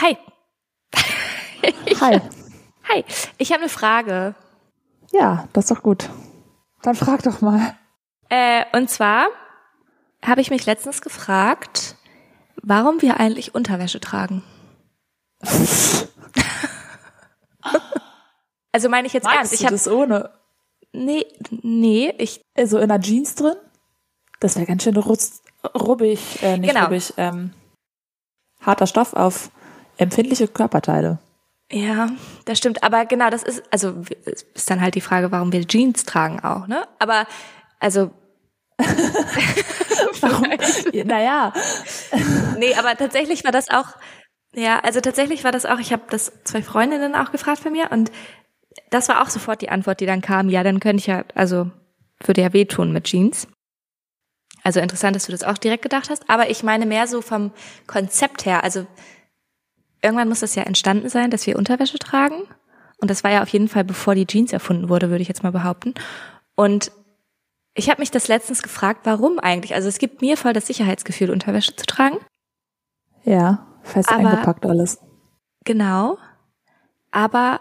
Hi. Hi. Hi. Ich habe eine Frage. Ja, das ist doch gut. Dann frag doch mal. Äh, und zwar habe ich mich letztens gefragt, warum wir eigentlich Unterwäsche tragen. also meine ich jetzt Magst ernst. Ich habe das ohne? nee, nee, ich Also in der Jeans drin? Das wäre ganz schön rutz, rubbig, äh, nicht Genau. rubbig, ähm, harter Stoff auf empfindliche Körperteile. ja, das stimmt. Aber genau, das ist also ist dann halt die Frage, warum wir Jeans tragen auch, ne? Aber also Warum? naja, Nee, aber tatsächlich war das auch, ja, also tatsächlich war das auch, ich habe das zwei Freundinnen auch gefragt von mir und das war auch sofort die Antwort, die dann kam, ja, dann könnte ich ja, also würde ja wehtun mit Jeans. Also interessant, dass du das auch direkt gedacht hast, aber ich meine mehr so vom Konzept her, also irgendwann muss das ja entstanden sein, dass wir Unterwäsche tragen und das war ja auf jeden Fall bevor die Jeans erfunden wurde, würde ich jetzt mal behaupten. Und ich habe mich das letztens gefragt, warum eigentlich? Also es gibt mir voll das Sicherheitsgefühl, Unterwäsche zu tragen. ja, fest Aber- eingepackt alles. Genau. Aber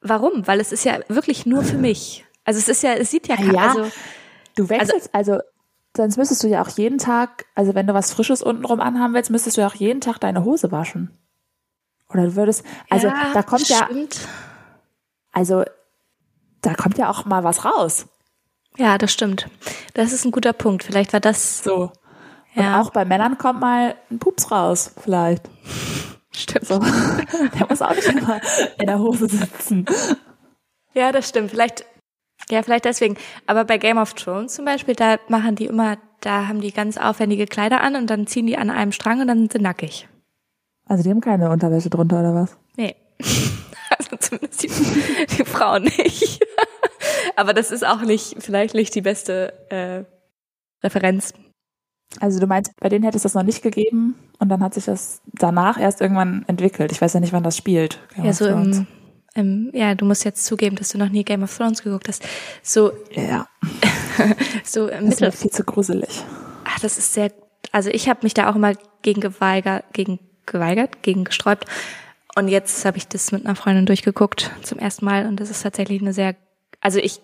warum? Weil es ist ja wirklich nur für mich. Also es ist ja, es sieht ja, Ah, ja. also Du wechselst, also, sonst müsstest du ja auch jeden Tag, also wenn du was Frisches untenrum anhaben willst, müsstest du ja auch jeden Tag deine Hose waschen. Oder du würdest, also ja, da kommt ja, stimmt. also da kommt ja auch mal was raus. Ja, das stimmt. Das ist ein guter Punkt. Vielleicht war das So. Ja. Und auch bei Männern kommt mal ein Pups raus, vielleicht. stimmt. So. Der muss auch nicht immer in der Hose sitzen. Ja, das stimmt. Vielleicht, ja, vielleicht deswegen. Aber bei Game of Thrones zum Beispiel, da machen die immer, da haben die ganz aufwendige Kleider an und dann ziehen die an einem Strang und dann sind sie nackig. Also die haben keine Unterwäsche drunter, oder was? Nee. Also zumindest die, die Frauen nicht. Aber das ist auch nicht, vielleicht nicht die beste äh, Referenz. Also du meinst, bei denen hätte es das noch nicht gegeben und dann hat sich das danach erst irgendwann entwickelt. Ich weiß ja nicht, wann das spielt. Game Ja, so im, im, ja, du musst jetzt zugeben, dass du noch nie Game of Thrones geguckt hast. So, Ja, so im das ist Mittel. mir viel zu gruselig. Ach, das ist sehr, also ich habe mich da auch immer gegen geweigert, gegen geweigert, gegen gesträubt. Und jetzt habe ich das mit einer Freundin durchgeguckt zum ersten Mal und das ist tatsächlich eine sehr, also ich,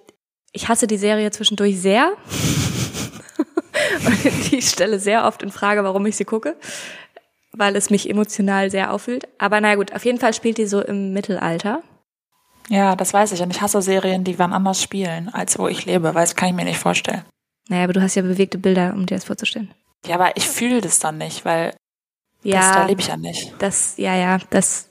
ich hasse die Serie zwischendurch sehr. und ich stelle sehr oft in Frage, warum ich sie gucke, weil es mich emotional sehr aufwühlt. Aber na gut, auf jeden Fall spielt die so im Mittelalter. Ja, das weiß ich. Und ich hasse Serien, die wann anders spielen, als wo ich lebe, weil das kann ich mir nicht vorstellen. Naja, aber du hast ja bewegte Bilder, um dir das vorzustellen. Ja, aber ich fühle das dann nicht, weil das, Ja, da lebe ich ja nicht. Das, ja, ja, das.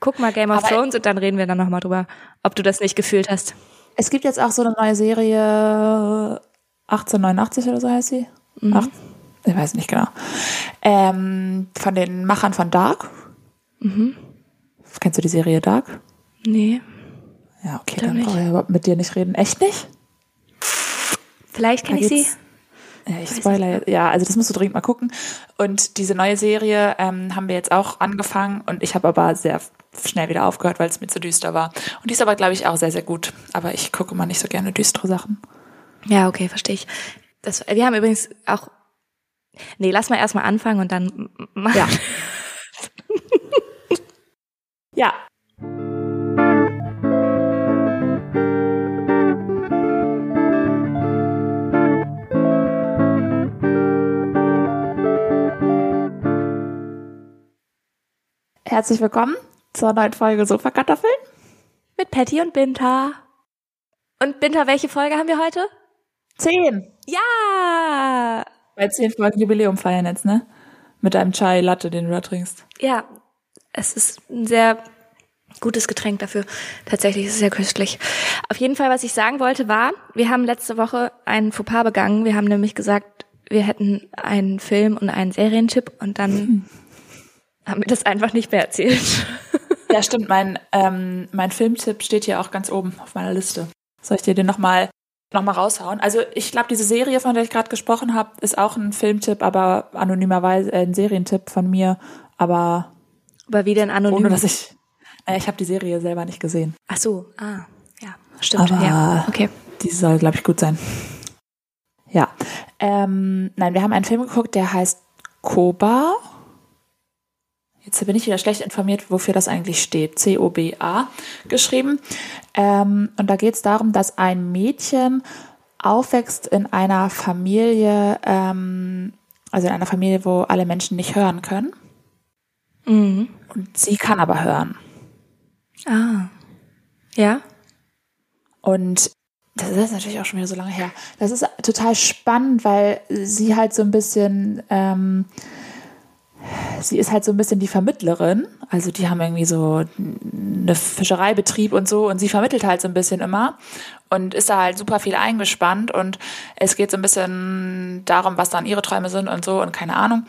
Guck mal Game of Aber- Thrones und dann reden wir dann nochmal drüber, ob du das nicht gefühlt hast. Es gibt jetzt auch so eine neue Serie, 1889 oder so heißt sie. Mhm. Ach, ich weiß nicht genau. Ähm, von den Machern von Dark. Mhm. Kennst du die Serie Dark? Nee. Ja, okay, dann nicht. brauche ich überhaupt mit dir nicht reden. Echt nicht? Vielleicht kenne ich sie. Ja, ich spoiler jetzt. Ja, also das musst du dringend mal gucken. Und diese neue Serie ähm, haben wir jetzt auch angefangen und ich habe aber sehr schnell wieder aufgehört, weil es mir zu düster war. Und die ist aber, glaube ich, auch sehr, sehr gut. Aber ich gucke mal nicht so gerne düstere Sachen. Ja, okay, verstehe ich. Das, wir haben übrigens auch. Nee, lass mal erstmal anfangen und dann. Ja. Ja. Herzlich willkommen zur neuen Folge Sofakartoffeln. Mit Patty und Binta. Und Binta, welche Folge haben wir heute? Zehn. Ja! Bei zehn Folgen Jubiläum feiern jetzt, ne? Mit deinem Chai Latte, den du da trinkst. Ja, es ist ein sehr gutes Getränk dafür. Tatsächlich ist es sehr köstlich. Auf jeden Fall, was ich sagen wollte, war, wir haben letzte Woche einen Fauxpas begangen. Wir haben nämlich gesagt, wir hätten einen Film und einen Serientipp und dann haben wir das einfach nicht mehr erzählt. Ja, stimmt. Mein, ähm, mein Filmtipp steht hier auch ganz oben auf meiner Liste. Soll ich dir den nochmal noch mal raushauen? Also ich glaube, diese Serie, von der ich gerade gesprochen habe, ist auch ein Filmtipp, aber anonymerweise äh, ein Serientipp von mir. Aber Aber wie denn anonym? ohne dass ich... Äh, ich habe die Serie selber nicht gesehen. Ach so, ah, ja, stimmt. Aber- ja, okay. Die soll, glaube ich, gut sein. Ja. Ähm, nein, wir haben einen Film geguckt, der heißt Koba. Jetzt bin ich wieder schlecht informiert, wofür das eigentlich steht. C-O-B-A geschrieben. Ähm, und da geht es darum, dass ein Mädchen aufwächst in einer Familie, ähm, also in einer Familie, wo alle Menschen nicht hören können. Mhm. Und sie kann aber hören. Ah. Ja. Und das ist natürlich auch schon wieder so lange her. Das ist total spannend, weil sie halt so ein bisschen, ähm, sie ist halt so ein bisschen die Vermittlerin. Also die haben irgendwie so eine Fischereibetrieb und so und sie vermittelt halt so ein bisschen immer und ist da halt super viel eingespannt und es geht so ein bisschen darum, was dann ihre Träume sind und so und keine Ahnung,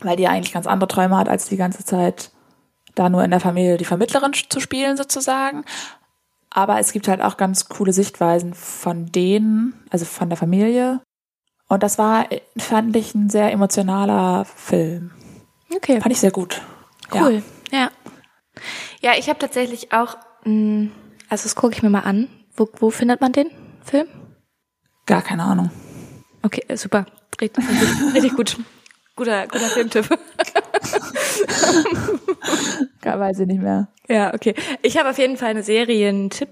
weil die eigentlich ganz andere Träume hat, als die ganze Zeit da nur in der Familie die Vermittlerin zu spielen sozusagen. Aber es gibt halt auch ganz coole Sichtweisen von denen, also von der Familie. Und das war, fand ich, ein sehr emotionaler Film. Okay. Fand ich sehr gut. Cool. Ja. Ja, ja ich habe tatsächlich auch, mh, also das gucke ich mir mal an. Wo, wo findet man den Film? Gar keine Ahnung. Okay, super. Richtig, richtig gut. Guter, guter Filmtipp. Gar weiß ich nicht mehr. Ja, okay. Ich habe auf jeden Fall einen Serientipp.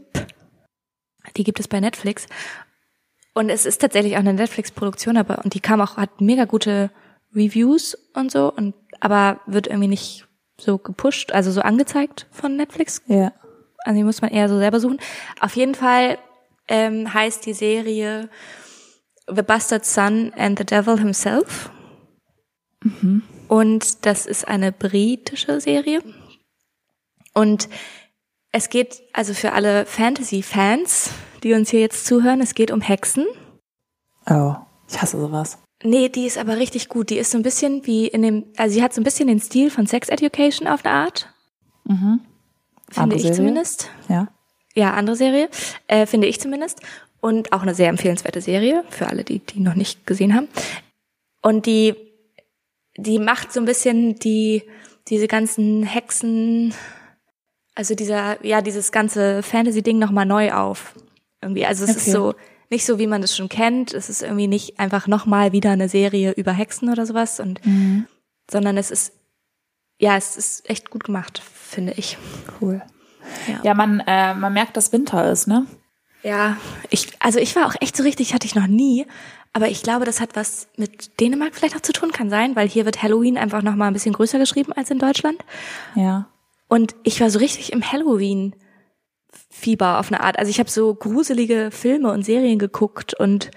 Die gibt es bei Netflix. Und es ist tatsächlich auch eine Netflix-Produktion, aber und die kam auch, hat mega gute Reviews und so, und aber wird irgendwie nicht so gepusht, also so angezeigt von Netflix. Ja. Also die muss man eher so selber suchen. Auf jeden Fall ähm, heißt die Serie The Bastard Son and the Devil Himself. Mhm. Und das ist eine britische Serie. Und es geht also für alle Fantasy-Fans, die uns hier jetzt zuhören, es geht um Hexen. Oh, ich hasse sowas. Nee, die ist aber richtig gut. Die ist so ein bisschen wie in dem, also sie hat so ein bisschen den Stil von Sex Education auf eine Art. Mhm. Finde Andere ich Serie? zumindest. Ja. Ja, andere Serie, äh, finde ich zumindest. Und auch eine sehr empfehlenswerte Serie für alle, die die noch nicht gesehen haben. Und die, die macht so ein bisschen die, diese ganzen Hexen, also dieser, ja, dieses ganze Fantasy-Ding nochmal neu auf. Irgendwie, also es ist Okay. so, nicht so, wie man das schon kennt. Es ist irgendwie nicht einfach nochmal wieder eine Serie über Hexen oder sowas und, sondern es ist, ja, es ist echt gut gemacht, finde ich. Cool. Ja. Ja, man, äh, man merkt, dass Winter ist, ne? Ja, ich, also ich war auch echt so richtig, hatte ich noch nie. Aber ich glaube, das hat was mit Dänemark vielleicht auch zu tun, kann sein, weil hier wird Halloween einfach noch mal ein bisschen größer geschrieben als in Deutschland. Ja. Und ich war so richtig im Halloween-Fieber auf eine Art. Also ich habe so gruselige Filme und Serien geguckt und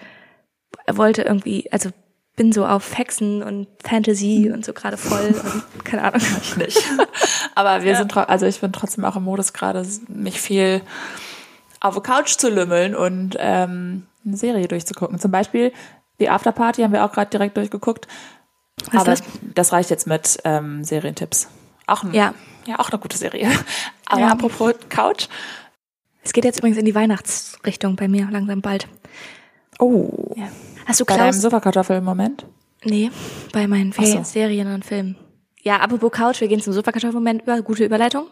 wollte irgendwie, also bin so auf Hexen und Fantasy und so gerade voll und keine Ahnung. Ich nicht. Aber wir sind, tro- also ich bin trotzdem auch im Modus gerade, mich viel auf der Couch zu lümmeln und ähm, eine Serie durchzugucken. Zum Beispiel die Afterparty haben wir auch gerade direkt durchgeguckt. Was Aber ist das? reicht jetzt mit ähm, Serientipps. Auch ein, Ja. ja, auch eine gute Serie. Aber Ja. apropos Couch. Es geht jetzt übrigens in die Weihnachtsrichtung bei mir langsam bald. Oh. Ja. Hast du Bei deinem Klaus? Sofakartoffel im Moment? Nee, bei meinen Ach so. Ferien, Serien und Filmen. Ja, apropos Couch, wir gehen zum Sofakartoffelmoment über. Gute Überleitung.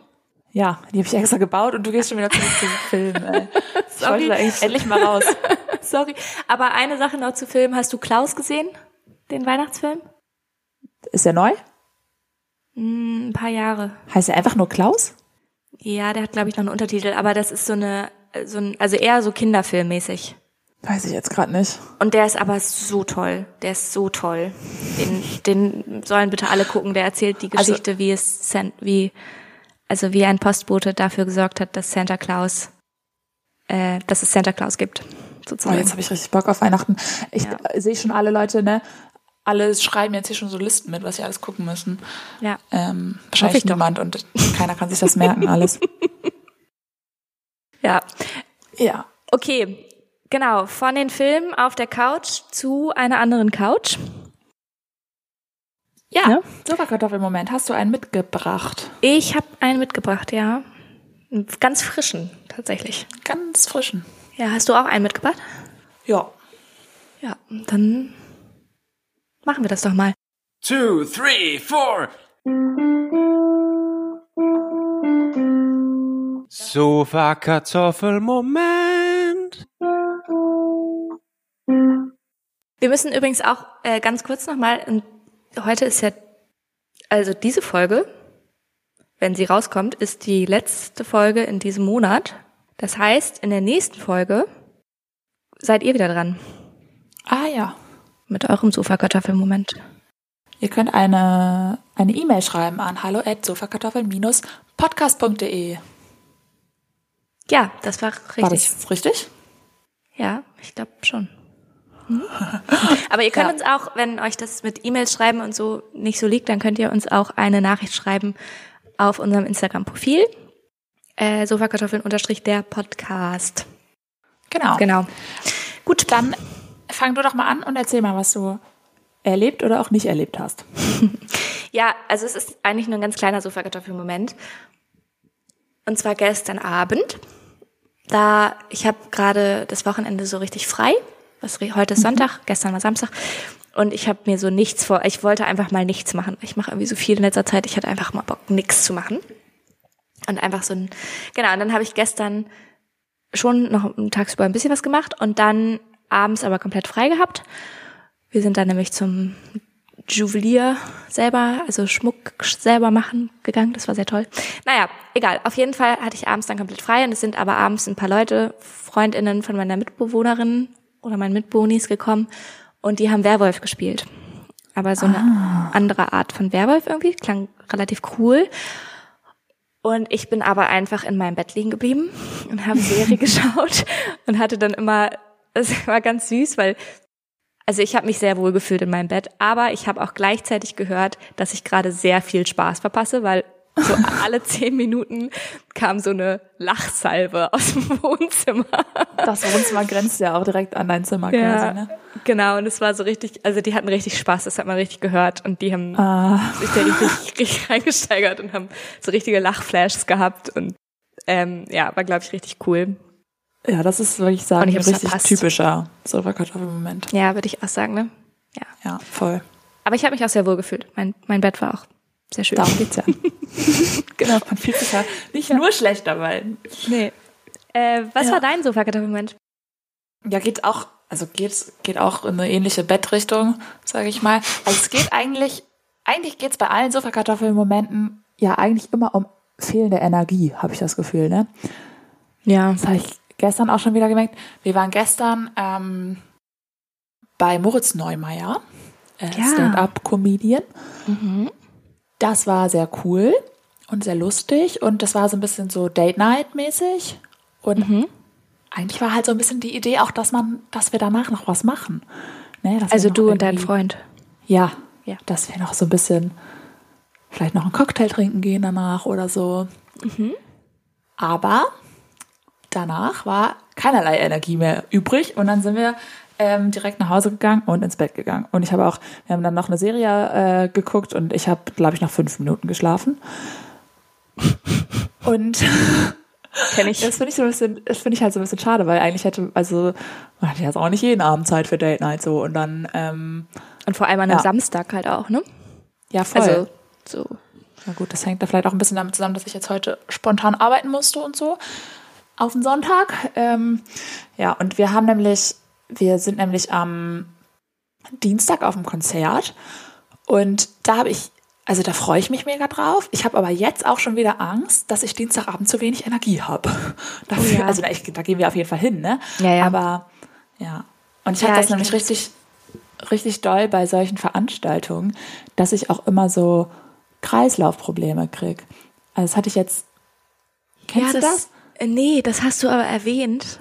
Ja, die habe ich extra gebaut und du gehst schon wieder zurück zum Film. Ey. Ich Sorry. wollte da endlich mal raus. Sorry. Aber eine Sache noch zu Filmen. Hast du Klaus gesehen? Den Weihnachtsfilm? Ist der neu? Hm, ein paar Jahre. Heißt er einfach nur Klaus? Ja, der hat, glaube ich, noch einen Untertitel. Aber das ist so eine, so ein, also eher so Kinderfilmmäßig. Weiß ich jetzt gerade nicht. Und der ist aber so toll. Der ist so toll. Den, den sollen bitte alle gucken. Der erzählt die Also- Geschichte, wie es, wie, also wie ein Postbote dafür gesorgt hat, dass Santa Claus, äh, dass es Santa Claus gibt. Oh, Sozusagen. jetzt habe ich richtig Bock auf Weihnachten. Ich Ja. äh, sehe schon alle Leute, ne? Alle schreiben jetzt hier schon so Listen mit, was sie alles gucken müssen. ja. Ähm, wahrscheinlich ich doch. niemand und keiner kann sich das merken, alles. Ja. Ja. Okay. Genau. Von den Filmen auf der Couch zu einer anderen Couch. Ja. Ne? Sofakartoffelmoment, hast du einen mitgebracht? Ich habe einen mitgebracht, ja. Ganz frischen, tatsächlich. Ganz frischen. Ja, hast du auch einen mitgebracht? Ja. Ja, dann machen wir das doch mal. two, three, four. Sofa-Kartoffel-Moment. Wir müssen übrigens auch äh, ganz kurz nochmal, heute ist ja, also diese Folge wenn sie rauskommt, ist die letzte Folge in diesem Monat. Das heißt, in der nächsten Folge seid ihr wieder dran Ah ja. Mit eurem Sofakartoffelmoment. Ihr könnt eine eine E-Mail schreiben an hallo at sofakartoffeln-podcast.de. Ja, das war richtig. War das richtig? Ja, ich glaube schon. Mhm. Aber ihr könnt Ja. uns auch, wenn euch das mit E-Mails schreiben und so nicht so liegt, dann könnt ihr uns auch eine Nachricht schreiben auf unserem Instagram-Profil. Äh, Sofakartoffeln unterstrich der Podcast. Genau. Genau. Gut, dann fang du doch mal an und erzähl mal, was du erlebt oder auch nicht erlebt hast. Ja, also es ist eigentlich nur ein ganz kleiner Sofakartoffelmoment. Und zwar gestern Abend. Da, ich habe gerade das Wochenende so richtig frei. Was, heute ist Sonntag, gestern war Samstag. Und ich habe mir so nichts vor. Ich wollte einfach mal nichts machen. Ich mache irgendwie so viel in letzter Zeit. Ich hatte einfach mal Bock, nichts zu machen. Und einfach so ein, genau, und dann habe ich gestern schon noch tagsüber ein bisschen was gemacht und dann abends aber komplett frei gehabt. Wir sind dann nämlich zum Juwelier selber, also Schmuck selber machen gegangen. Das war sehr toll. Naja, egal. Auf jeden Fall hatte ich abends dann komplett frei und es sind aber abends ein paar Leute, Freundinnen von meiner Mitbewohnerin oder meinen Mitbonis gekommen und die haben Werwolf gespielt. Aber so eine andere Art von Werwolf irgendwie, klang relativ cool. Und ich bin aber einfach in meinem Bett liegen geblieben und habe Serie geschaut und hatte dann immer, es war ganz süß, weil also ich habe mich sehr wohl gefühlt in meinem Bett, aber ich habe auch gleichzeitig gehört, dass ich gerade sehr viel Spaß verpasse, weil so alle zehn Minuten kam so eine Lachsalve aus dem Wohnzimmer. Das Wohnzimmer grenzt ja auch direkt an dein Zimmer quasi, ne? genau. Und es war so richtig, also die hatten richtig Spaß, das hat man richtig gehört und die haben Ah, sich da richtig, richtig reingesteigert und haben so richtige Lachflashs gehabt und ähm, ja, war glaube ich richtig cool. Ja, das ist, würde ich sagen, ein richtig typischer Silberkartoffelmoment. Ja, würde ich auch sagen, ne? Ja. Ja, voll. Aber ich habe mich auch sehr wohl gefühlt. Mein, mein Bett war auch sehr schön. Darum geht's ja. genau, man fühlt sich ja nicht nur schlecht dabei. Nee. Äh, was Ja. war dein Sofakartoffelmoment? Ja, geht auch, also geht, geht auch in eine ähnliche Bettrichtung, sage ich mal. Also es geht eigentlich, eigentlich geht's bei allen Sofakartoffelmomenten ja eigentlich immer um fehlende Energie, habe ich das Gefühl, ne? Ja. Das habe ich gestern auch schon wieder gemerkt. Wir waren gestern ähm, bei Moritz Neumeier, äh, Ja. Stand-up-Comedian. Mhm. Das war sehr cool und sehr lustig und das war so ein bisschen so Date-Night-mäßig. Und Mhm. eigentlich war halt so ein bisschen die Idee auch, dass man, dass wir danach noch was machen. Ne, Also du und dein Freund. Ja, Ja. dass wir noch so ein bisschen vielleicht noch einen Cocktail trinken gehen danach oder so. Mhm. Aber danach war keinerlei Energie mehr übrig und dann sind wir ähm, direkt nach Hause gegangen und ins Bett gegangen. Und ich habe auch, wir haben dann noch eine Serie äh, geguckt und ich habe, glaube ich, noch fünf Minuten geschlafen. Und Kenn ich. das finde ich so ein bisschen, das finde ich halt so ein bisschen schade, weil eigentlich hätte, also man hat jetzt auch nicht jeden Abend Zeit für Date Night so und dann, ähm, Und vor allem an einem Ja. Samstag halt auch, ne? ja voll. Also so. Na gut, das hängt da vielleicht auch ein bisschen damit zusammen, dass ich jetzt heute spontan arbeiten musste und so. Auf den Sonntag. Ähm, ja, und wir haben nämlich, wir sind nämlich am Dienstag auf dem Konzert. Und da habe ich, also da freue ich mich mega drauf. Ich habe aber jetzt auch schon wieder Angst, dass ich Dienstagabend zu wenig Energie habe. Dafür, ja. Also da, ich, da gehen wir auf jeden Fall hin, ne? Ja, ja. Aber ja. Und ich Ja, habe das ich nämlich richtig, richtig doll bei solchen Veranstaltungen, dass ich auch immer so Kreislaufprobleme krieg. Also das hatte ich jetzt. Kennst du das? Äh, Nee, das hast du aber erwähnt.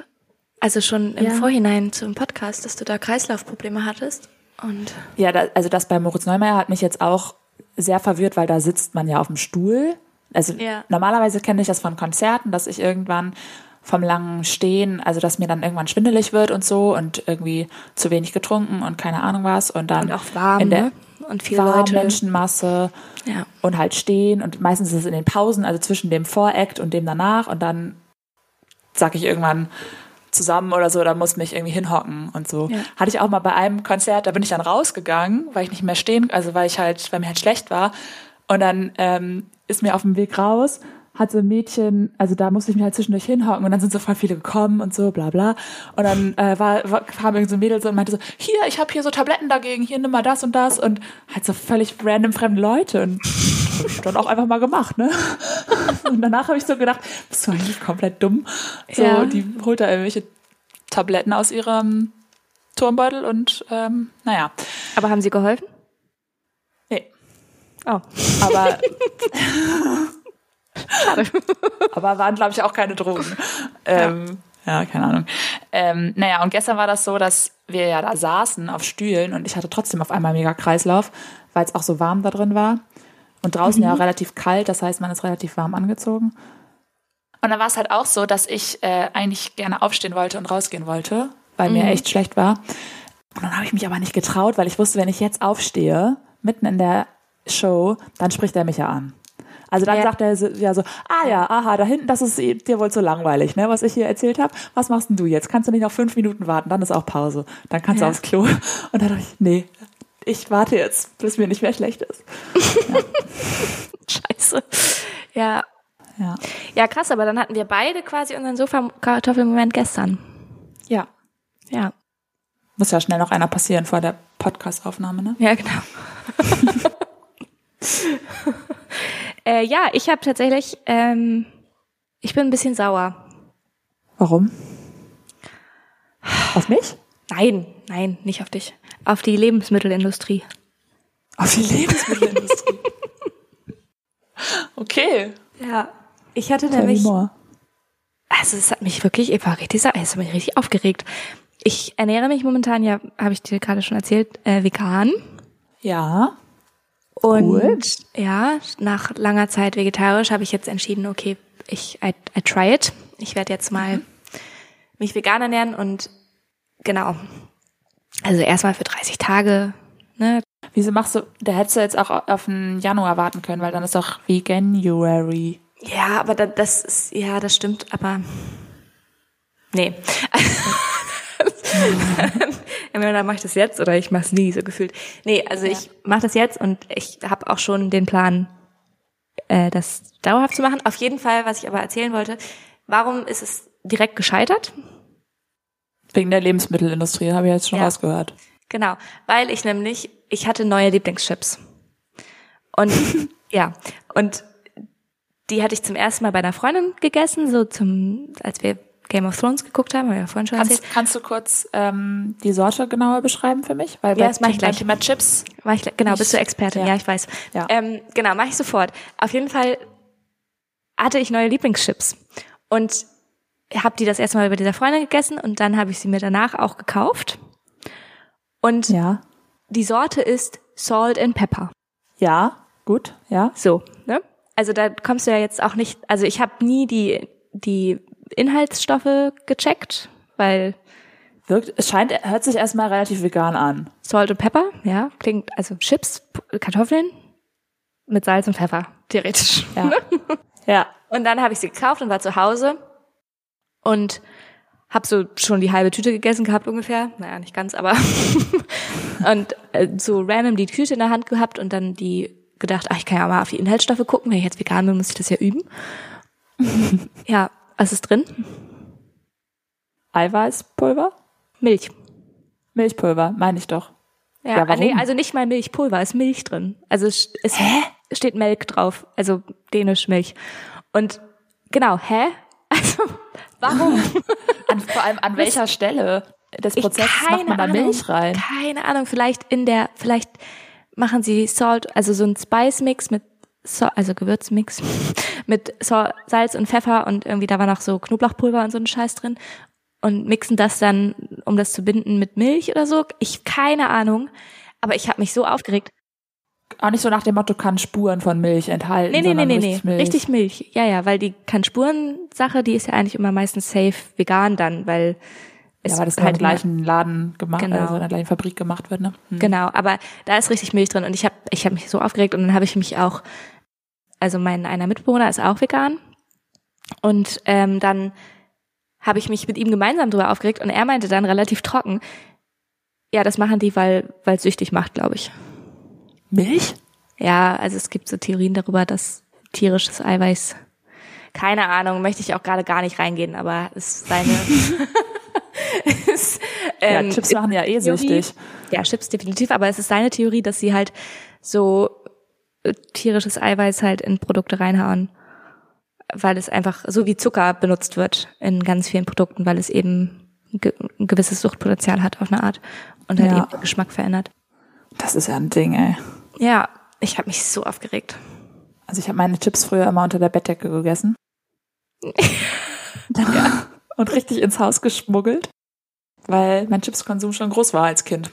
Also schon im Ja. Vorhinein zum Podcast, dass du da Kreislaufprobleme hattest. Und Ja, da, also das bei Moritz Neumeier hat mich jetzt auch sehr verwirrt, weil da sitzt man ja auf dem Stuhl. Also Ja. normalerweise kenne ich das von Konzerten, dass ich irgendwann vom langen Stehen, also dass mir dann irgendwann schwindelig wird und so und irgendwie zu wenig getrunken und keine Ahnung was und dann Und auch warm, in der ne? Und viele warm, Leute. Menschenmasse Ja. und halt stehen und meistens ist es in den Pausen, also zwischen dem Voract und dem danach und dann sag ich irgendwann zusammen oder so, da muss mich irgendwie hinhocken und so. Ja. Hatte ich auch mal bei einem Konzert, da bin ich dann rausgegangen, weil ich nicht mehr stehen, also weil ich halt, weil mir halt schlecht war. Und dann ähm, ist mir auf dem Weg raus, hat so ein Mädchen, also da musste ich mich halt zwischendurch hinhocken und dann sind so voll viele gekommen und so, bla bla. Und dann äh, war, war, kam irgend so ein Mädel so und meinte so, hier, ich habe hier so Tabletten dagegen, hier nimm mal das und das und halt so völlig random fremde Leute und dann auch einfach mal gemacht, ne? Und danach habe ich so gedacht, bist du eigentlich komplett dumm? So, Ja. die holt da irgendwelche Tabletten aus ihrem Turmbeutel und ähm, naja. Aber haben sie geholfen? Nee. Oh. Aber, Schade. aber waren, glaube ich, auch keine Drogen. Ähm, ja. keine Ahnung. Ähm, naja, und gestern war das so, dass wir ja da saßen auf Stühlen und ich hatte trotzdem auf einmal mega Kreislauf, weil es auch so warm da drin war. Und draußen ja auch relativ kalt, das heißt, man ist relativ warm angezogen. Und dann war es halt auch so, dass ich äh, eigentlich gerne aufstehen wollte und rausgehen wollte, weil mir echt schlecht war. Und dann habe ich mich aber nicht getraut, weil ich wusste, wenn ich jetzt aufstehe, mitten in der Show, dann spricht er mich ja an. Also dann Ja. sagt er so, ja so, ah ja, aha, da hinten, das ist dir wohl zu langweilig, ne, was ich hier erzählt habe. Was machst denn du jetzt? Kannst du nicht noch fünf Minuten warten? Dann ist auch Pause. Dann kannst Ja. du aufs Klo. Und dann dachte ich, nee, ich warte jetzt, bis mir nicht mehr schlecht ist. Scheiße. Ja. Ja. Ja, krass, aber dann hatten wir beide quasi unseren Sofa-Kartoffelmoment gestern. Ja. Ja. Muss ja schnell noch einer passieren vor der Podcast-Aufnahme, ne? Ja, genau. äh, ja, ich habe tatsächlich, ähm, ich bin ein bisschen sauer. Warum? Auf mich? Nein, nein, nicht auf dich. Auf die Lebensmittelindustrie. Auf die Lebensmittelindustrie. okay. Ja. Ich hatte Tell me nämlich, more. also es hat mich wirklich, ich war richtig, es hat mich richtig aufgeregt. Ich ernähre mich momentan, ja, habe ich dir gerade schon erzählt, äh, vegan. Ja. Und Cool. ja, nach langer Zeit vegetarisch habe ich jetzt entschieden, okay, ich I, I try it. Ich werde jetzt mal mich vegan ernähren und genau. Also erstmal für 30 Tage, ne? Wieso machst du, da hättest du jetzt auch auf den Januar warten können, weil dann ist doch Veganuary. Ja, aber da, das ist, ja, das stimmt, aber nee. Entweder mache ich das jetzt oder ich mache es nie, so gefühlt. Nee, also ich mache das jetzt und ich habe auch schon den Plan, äh, das dauerhaft zu machen. Auf jeden Fall, was ich aber erzählen wollte, warum ist es direkt gescheitert? Wegen der Lebensmittelindustrie, habe ich jetzt schon Ja. rausgehört. Genau, weil ich nämlich, ich hatte neue Lieblingschips. Und ja, und die hatte ich zum ersten Mal bei einer Freundin gegessen, so zum, als wir Game of Thrones geguckt haben, haben wir ja vorhin schon erzählt. Kannst, kannst du kurz ähm, die Sorte genauer beschreiben für mich? Weil Ja, das mach ich gleich. Thema Chips. Mach ich, genau, bist du Expertin, ja, ja. ich weiß. Ja. Ähm, genau, mache ich sofort. Auf jeden Fall hatte ich neue Lieblingschips und habe die das erste Mal bei dieser Freundin gegessen und dann habe ich sie mir danach auch gekauft. Und Ja. die Sorte ist Salt and Pepper. Ja, gut, ja. So, ne? Also da kommst du ja jetzt auch nicht, also ich habe nie die die Inhaltsstoffe gecheckt, weil Wirkt, es scheint, hört sich erstmal relativ vegan an. Salt and Pepper, ja, klingt also Chips, Kartoffeln mit Salz und Pfeffer, theoretisch. Ja. ja. Und dann habe ich sie gekauft und war zu Hause und habe so schon die halbe Tüte gegessen gehabt ungefähr. Naja, nicht ganz, aber und äh, so random die Tüte in der Hand gehabt und dann die gedacht, ach, ich kann ja mal auf die Inhaltsstoffe gucken. Wenn ich jetzt vegan bin, muss ich das ja üben. ja, was ist drin? Eiweißpulver? Milch. Milchpulver, meine ich doch. Ja, Ja, warum? nee, also nicht mal Milchpulver, ist Milch drin. Also es, es steht Milk drauf, also dänisch Milch. Und genau, hä? Also warum? An, vor allem an welcher Stelle des Prozesses macht man da Ahnung, Milch rein? Keine Ahnung, vielleicht in der, vielleicht machen sie Salt, also so ein Spice-Mix mit, Sa- also Gewürzmix mit Sa Salz und Pfeffer und irgendwie da war noch so Knoblauchpulver und so ein Scheiß drin und mixen das dann, um das zu binden mit Milch oder so. Ich keine Ahnung, aber ich habe mich so aufgeregt. Auch nicht so nach dem Motto, kann Spuren von Milch enthalten. Nee, nee, nee, nee, nee. richtig Milch. Richtig Milch. Ja, ja, weil die Kann-Spuren-Sache, die ist ja eigentlich immer meistens safe vegan dann, weil es Ja, weil das halt halt im gleichen Laden gemacht, Genau. also in der gleichen Fabrik gemacht wird, ne? Hm. Genau, aber da ist richtig Milch drin und ich habe ich hab mich so aufgeregt und dann habe ich mich auch, also mein einer Mitbewohner ist auch vegan und ähm, dann habe ich mich mit ihm gemeinsam drüber aufgeregt und er meinte dann relativ trocken, ja, das machen die, weil weil es süchtig macht, glaube ich. Milch? Ja, also es gibt so Theorien darüber, dass tierisches Eiweiß, keine Ahnung, möchte ich auch gerade gar nicht reingehen, aber es ist seine. ist, ähm, ja, Chips machen ja eh Theorie- süchtig. Ja, Chips definitiv, aber es ist seine Theorie, dass sie halt so äh, tierisches Eiweiß halt in Produkte reinhauen, weil es einfach so wie Zucker benutzt wird in ganz vielen Produkten, weil es eben ein gewisses Suchtpotenzial hat auf eine Art und halt Ja. eben den Geschmack verändert. Das ist ja ein Ding, ey. Ja, ich habe mich so aufgeregt. Also ich habe meine Chips früher immer unter der Bettdecke gegessen. Und richtig ins Haus geschmuggelt, weil mein Chipskonsum schon groß war als Kind.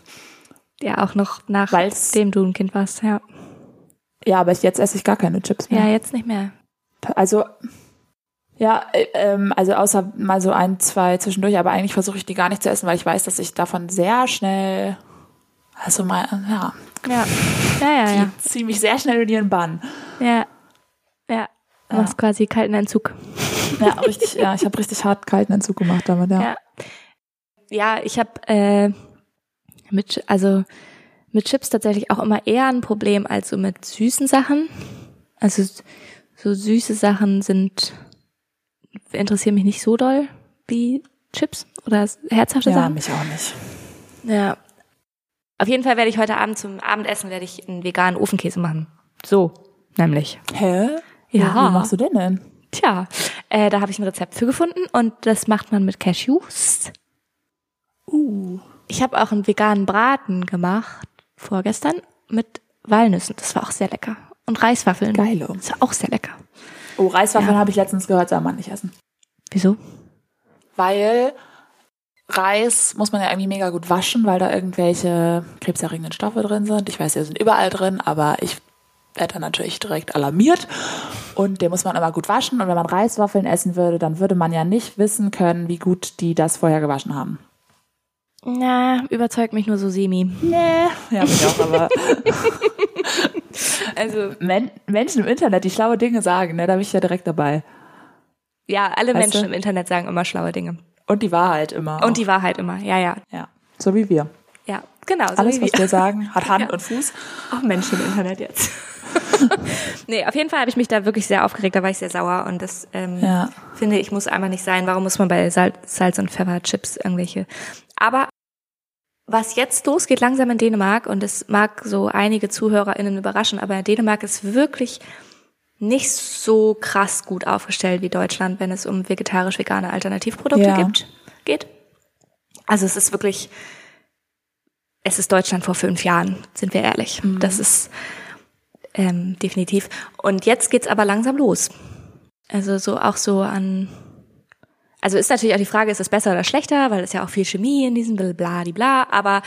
Ja, auch noch Weil's- nachdem du ein Kind warst, ja. Ja, aber jetzt esse ich gar keine Chips mehr. Ja, jetzt nicht mehr. Also ja, äh, ähm, also außer mal so ein, zwei zwischendurch, aber eigentlich versuche ich die gar nicht zu essen, weil ich weiß, dass ich davon sehr schnell, also mal, ja, Ja, ja, ja, die ja. ziehen mich sehr schnell in ihren Bann. Ja, ja. Du machst quasi kalten Entzug. Ja, richtig, ja, ich habe richtig hart kalten Entzug gemacht damit, ja. Ja. Ja, ich habe äh, mit, also mit Chips tatsächlich auch immer eher ein Problem als so mit süßen Sachen. Also so süße Sachen sind interessieren mich nicht so doll wie Chips oder herzhafte Ja, Sachen. mich auch nicht. Ja. Auf jeden Fall werde ich heute Abend zum Abendessen werde ich einen veganen Ofenkäse machen. So, nämlich. Hä? Ja. Wie machst du den denn? Tja, äh, da habe ich ein Rezept für gefunden und das macht man mit Cashews. Uh. Ich habe auch einen veganen Braten gemacht vorgestern mit Walnüssen. Das war auch sehr lecker. Und Reiswaffeln. Geilo. Das war auch sehr lecker. Oh, Reiswaffeln Ja. habe ich letztens gehört, soll man nicht essen. Wieso? Weil Reis muss man ja irgendwie mega gut waschen, weil da irgendwelche krebserregenden Stoffe drin sind. Ich weiß, die sind überall drin, aber ich werde dann natürlich direkt alarmiert. Und den muss man immer gut waschen. Und wenn man Reiswaffeln essen würde, dann würde man ja nicht wissen können, wie gut die das vorher gewaschen haben. Na, überzeugt mich nur so semi. Nee. Ja, mich auch, aber. also, Men Menschen im Internet, die schlaue Dinge sagen, ne, da bin ich ja direkt dabei. Ja, alle Weißt Menschen du? im Internet sagen immer schlaue Dinge. Und die Wahrheit immer. Und die Wahrheit immer. Ja, ja. Ja. So wie wir. Ja, genau. So Alles, was wir. wir sagen, hat Hand Ja. und Fuß. Auch Menschen im Internet jetzt. nee, auf jeden Fall habe ich mich da wirklich sehr aufgeregt, da war ich sehr sauer und das ähm, Ja. finde ich muss einfach nicht sein. Warum muss man bei Salz, Salz und Pfeffer Chips irgendwelche? Aber was jetzt losgeht langsam in Dänemark und es mag so einige ZuhörerInnen überraschen, aber Dänemark ist wirklich nicht so krass gut aufgestellt wie Deutschland, wenn es um vegetarisch-vegane Alternativprodukte Ja. gibt, geht. Also es ist wirklich, es ist Deutschland vor fünf Jahren, sind wir ehrlich. Das ist ähm, definitiv. Und jetzt geht's aber langsam los. Also so auch so an. Also ist natürlich auch die Frage, ist es besser oder schlechter, weil es ja auch viel Chemie in diesem bla bla, aber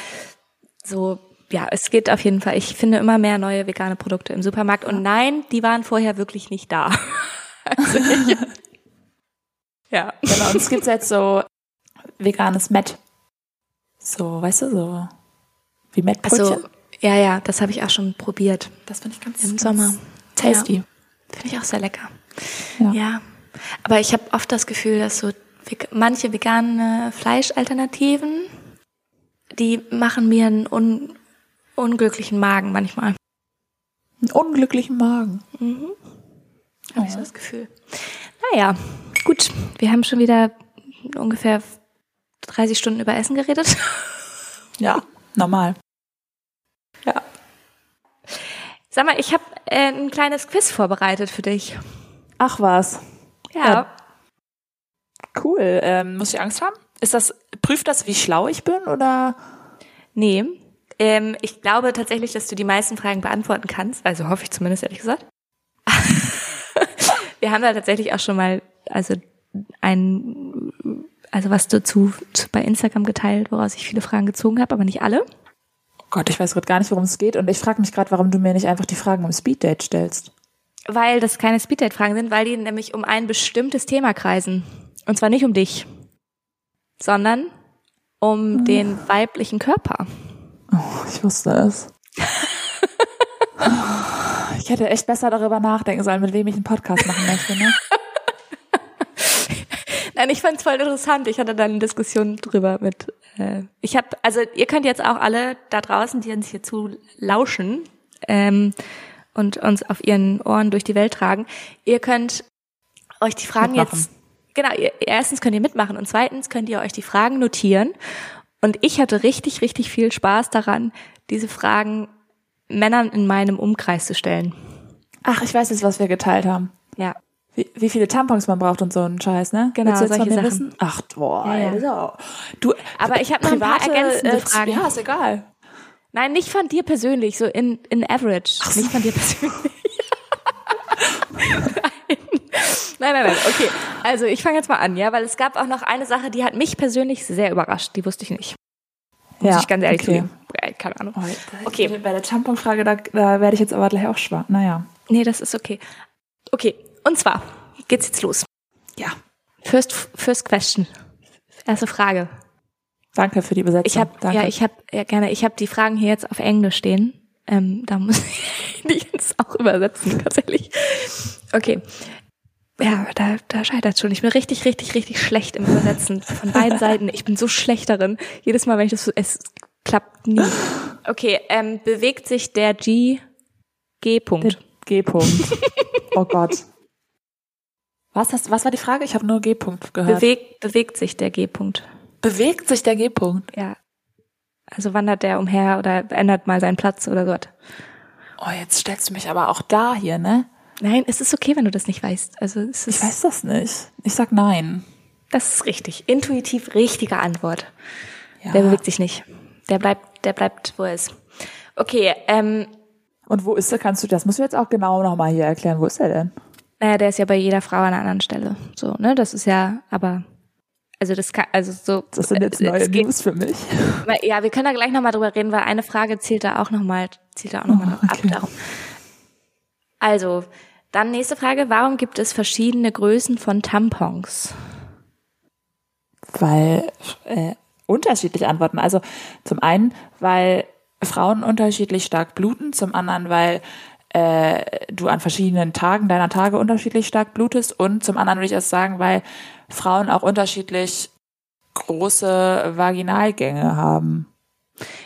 so, ja, es geht auf jeden Fall. Ich finde immer mehr neue vegane Produkte im Supermarkt und nein, die waren vorher wirklich nicht da. Also ich, ja. Genau, und es gibt jetzt so veganes Met. So, weißt du, so wie Mettbrötchen. Also, ja, ja, das habe ich auch schon probiert das finde ich ganz im ganz Sommer. Tasty. Ja, finde ich auch sehr lecker. Ja. Ja, aber ich habe oft das Gefühl, dass so manche vegane Fleischalternativen, die machen mir einen un unglücklichen Magen manchmal. Einen unglücklichen Magen. Habe ich so das Gefühl. Naja, gut. Wir haben schon wieder ungefähr 30 Stunden über Essen geredet. Ja, normal. Ja. Sag mal, ich habe äh, ein kleines Quiz vorbereitet für dich. Ach was. Ja. Ja. Cool. Ähm, muss ich Angst haben? Ist das, prüft das, wie schlau ich bin oder? Nee. Ähm, ich glaube tatsächlich, dass du die meisten Fragen beantworten kannst. Also hoffe ich zumindest, ehrlich gesagt. Wir haben da tatsächlich auch schon mal, also ein, also was dazu zu, bei Instagram geteilt, woraus ich viele Fragen gezogen habe, aber nicht alle. Oh Gott, ich weiß gerade gar nicht, worum es geht und ich frage mich gerade, warum du mir nicht einfach die Fragen im Speeddate stellst. Weil das keine Speeddate-Fragen sind, weil die nämlich um ein bestimmtes Thema kreisen. Und zwar nicht um dich, sondern um den weiblichen Körper. Oh, ich wusste es. ich hätte echt besser darüber nachdenken sollen, mit wem ich einen Podcast machen möchte, ne? Nein, ich fand's voll interessant. Ich hatte da eine Diskussion drüber mit. Äh, ich habe, also ihr könnt jetzt auch alle da draußen, die uns hier zu lauschen ähm, und uns auf ihren Ohren durch die Welt tragen, ihr könnt euch die Fragen Mitmachen. jetzt. Genau, ihr, erstens könnt ihr mitmachen und zweitens könnt ihr euch die Fragen notieren. Und ich hatte richtig, richtig viel Spaß daran, diese Fragen Männern in meinem Umkreis zu stellen. Ach, ich weiß jetzt, was wir geteilt haben. Ja. Wie, wie viele Tampons man braucht und so einen Scheiß, ne? Genau, Willst du jetzt solche von mir Sachen. wissen? Ach, boah, Ja, ja. ey, so. Du, Aber ich habe noch ein paar ergänzende äh, Fragen. Ja, ist egal. Nein, nicht von dir persönlich, so in, in average. Nicht von dir persönlich. nein. nein, nein. Okay, also ich fange jetzt mal an, ja, weil es gab auch noch eine Sache, die hat mich persönlich sehr überrascht. Die wusste ich nicht. Muss Ja, ich ganz ehrlich okay. zugeben. Äh, Keine Ahnung. Oh, Okay. Bei der Tamponfrage, da, da werde ich jetzt aber gleich auch schwach. Naja. Nee, das ist okay. Okay, und zwar geht's jetzt los. Ja. First, first question. Erste Frage. Danke für die Übersetzung. Ich habe Danke. ja, ich habe ja gerne. Ich habe die Fragen hier jetzt auf Englisch stehen. Ähm, da muss ich die jetzt auch übersetzen tatsächlich. Okay. Ja, da, da scheitert schon. Ich bin richtig, richtig, richtig schlecht im Übersetzen von beiden Seiten. Ich bin so schlecht darin. Jedes Mal, wenn ich das so, es klappt nie. Okay, ähm, bewegt sich der G G-Punkt. G-Punkt. oh Gott. Was, hast, was war die Frage? Ich habe nur G-Punkt gehört. Bewegt, bewegt sich der G-Punkt. Bewegt sich der G-Punkt? Ja. Also wandert der umher oder ändert mal seinen Platz oder so. Oh, jetzt stellst du mich aber auch da hier, ne? Nein, es ist okay, wenn du das nicht weißt. Also es ist, Ich weiß das nicht. Ich sag nein. das ist richtig. Intuitiv richtige Antwort. Ja. Der bewegt sich nicht. Der bleibt, der bleibt, wo er ist. Okay, ähm, Und wo ist er? Kannst du, das musst du jetzt auch genau nochmal hier erklären. Wo ist er denn? naja, der ist ja bei jeder Frau an einer anderen Stelle. So, ne? Das ist ja, aber also das kann, also so. Das sind jetzt äh, neue News für mich. Ja, wir können da gleich nochmal drüber reden, weil eine Frage zählt da auch nochmal, zählt da auch nochmal Oh, ab. okay. Darum. Also, dann nächste Frage. Warum gibt es verschiedene Größen von Tampons? Weil äh, unterschiedliche Antworten. Also zum einen, weil Frauen unterschiedlich stark bluten, zum anderen, weil äh, du an verschiedenen Tagen deiner Tage unterschiedlich stark blutest und zum anderen würde ich auch sagen, weil Frauen auch unterschiedlich große Vaginalgänge haben.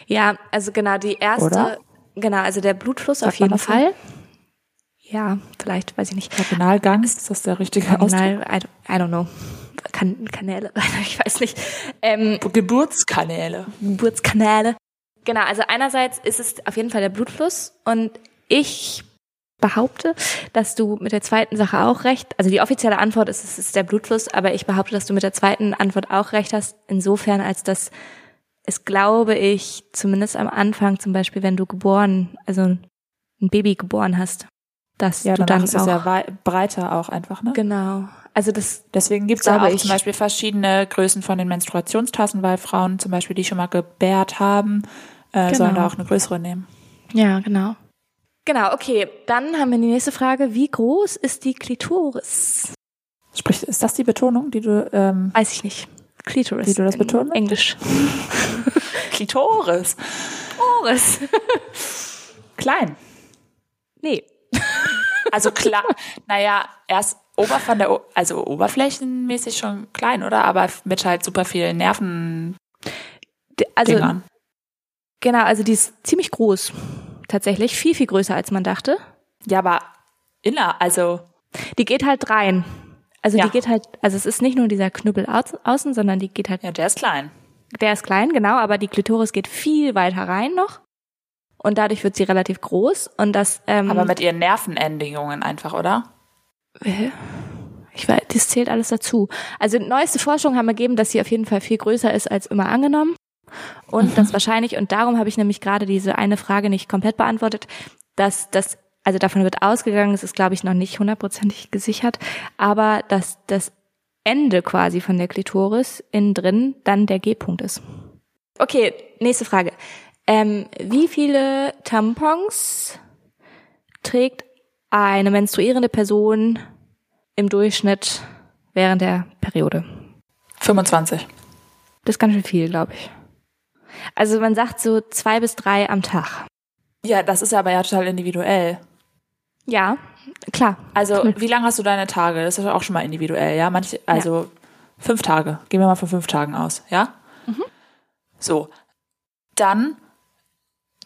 Ja, also genau, die erste, Oder? genau, also der Blutfluss Sagt auf jeden? Fall. Ja, vielleicht, weiß ich nicht. Vaginalgang, ist das der richtige Ausdruck? I, don't- I don't know. Kan Kanäle, ich weiß nicht. Ähm, Geburtskanäle. Geburtskanäle. Genau, also einerseits ist es auf jeden Fall der Blutfluss und ich behaupte, dass du mit der zweiten Sache auch recht, also die offizielle Antwort ist, es ist der Blutfluss, aber ich behaupte, dass du mit der zweiten Antwort auch recht hast, insofern als dass es glaube ich, zumindest am Anfang zum Beispiel, wenn du geboren, also ein Baby geboren hast, dass Ja, du dann ist es auch, ja wei- breiter auch einfach, ne? genau, also das, Deswegen gibt es ja auch ich. zum Beispiel verschiedene Größen von den Menstruationstassen, weil Frauen zum Beispiel, die schon mal gebärt haben, äh, Genau. sollen da auch eine größere nehmen. ja, genau. Genau, okay, dann haben wir die nächste Frage, wie groß ist die Klitoris? Sprich, ist das die Betonung, die du ähm, Weiß ich nicht. Klitoris. Wie du das hast? Englisch. Klitoris. Klitoris. Klein. nee. Also klar, naja, erst ober von der, O- also oberflächenmäßig schon klein, oder? Aber mit halt super vielen Nerven. Also, Dingern. genau, also die ist ziemlich groß. Tatsächlich. Viel, viel größer, als man dachte. Ja, aber inner, also Die geht halt rein. Also Ja. die geht halt, also es ist nicht nur dieser au außen, sondern die geht halt, ja, der ist klein. der ist klein, genau, aber die Klitoris geht viel weiter rein noch. Und dadurch wird sie relativ groß. Und das, ähm, Aber mit ihren Nervenendigungen einfach, oder? Ich weiß, das zählt alles dazu. Also neueste Forschung haben ergeben, dass sie auf jeden Fall viel größer ist als immer angenommen. Und das wahrscheinlich, und darum habe ich nämlich gerade diese eine Frage nicht komplett beantwortet, dass das, also davon wird ausgegangen, es ist glaube ich noch nicht hundertprozentig gesichert, aber dass das Ende quasi von der Klitoris innen drin dann der G-Punkt ist. Okay, nächste Frage. Ähm, wie viele Tampons trägt eine menstruierende Person im Durchschnitt während der Periode? 25. Das ist ganz schön viel, glaube ich. Also man sagt so zwei bis drei am Tag. Ja, das ist aber ja total individuell. Ja, klar. Also, Cool. wie lange hast du deine Tage? Das ist ja auch schon mal individuell, ja? Manche, also fünf Tage. Gehen wir mal von fünf Tagen aus, ja? So. Dann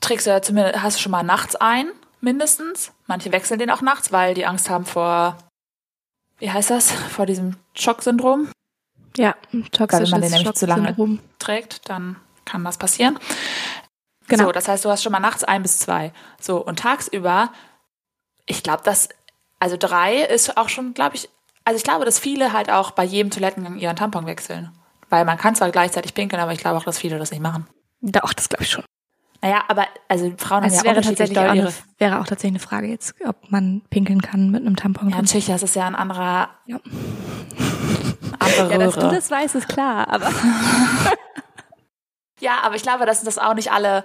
trägst du ja zumindest, hast du schon mal nachts ein, mindestens. Manche wechseln den auch nachts, weil die Angst haben vor, wie heißt das? Vor diesem Schocksyndrom Ja, toxisches man den nämlich zu lange- trägt, dann kann das passieren. Genau. So, das heißt, du hast schon mal nachts ein bis zwei. So, und tagsüber Ich glaube, dass, also drei ist auch schon, glaube ich, also ich glaube, dass viele halt auch bei jedem Toilettengang ihren Tampon wechseln. Weil man kann zwar gleichzeitig pinkeln, aber ich glaube auch, dass viele das nicht machen. Doch, das glaube ich schon. Naja, aber also Frauen Also haben ja wäre tatsächlich auch, eine, wäre auch tatsächlich eine Frage jetzt, ob man pinkeln kann mit einem Tampon. Ja, natürlich, das ist ja ein anderer, Ja. andere Ja, dass du das weißt, ist klar, aber Ja, aber ich glaube, dass das auch nicht alle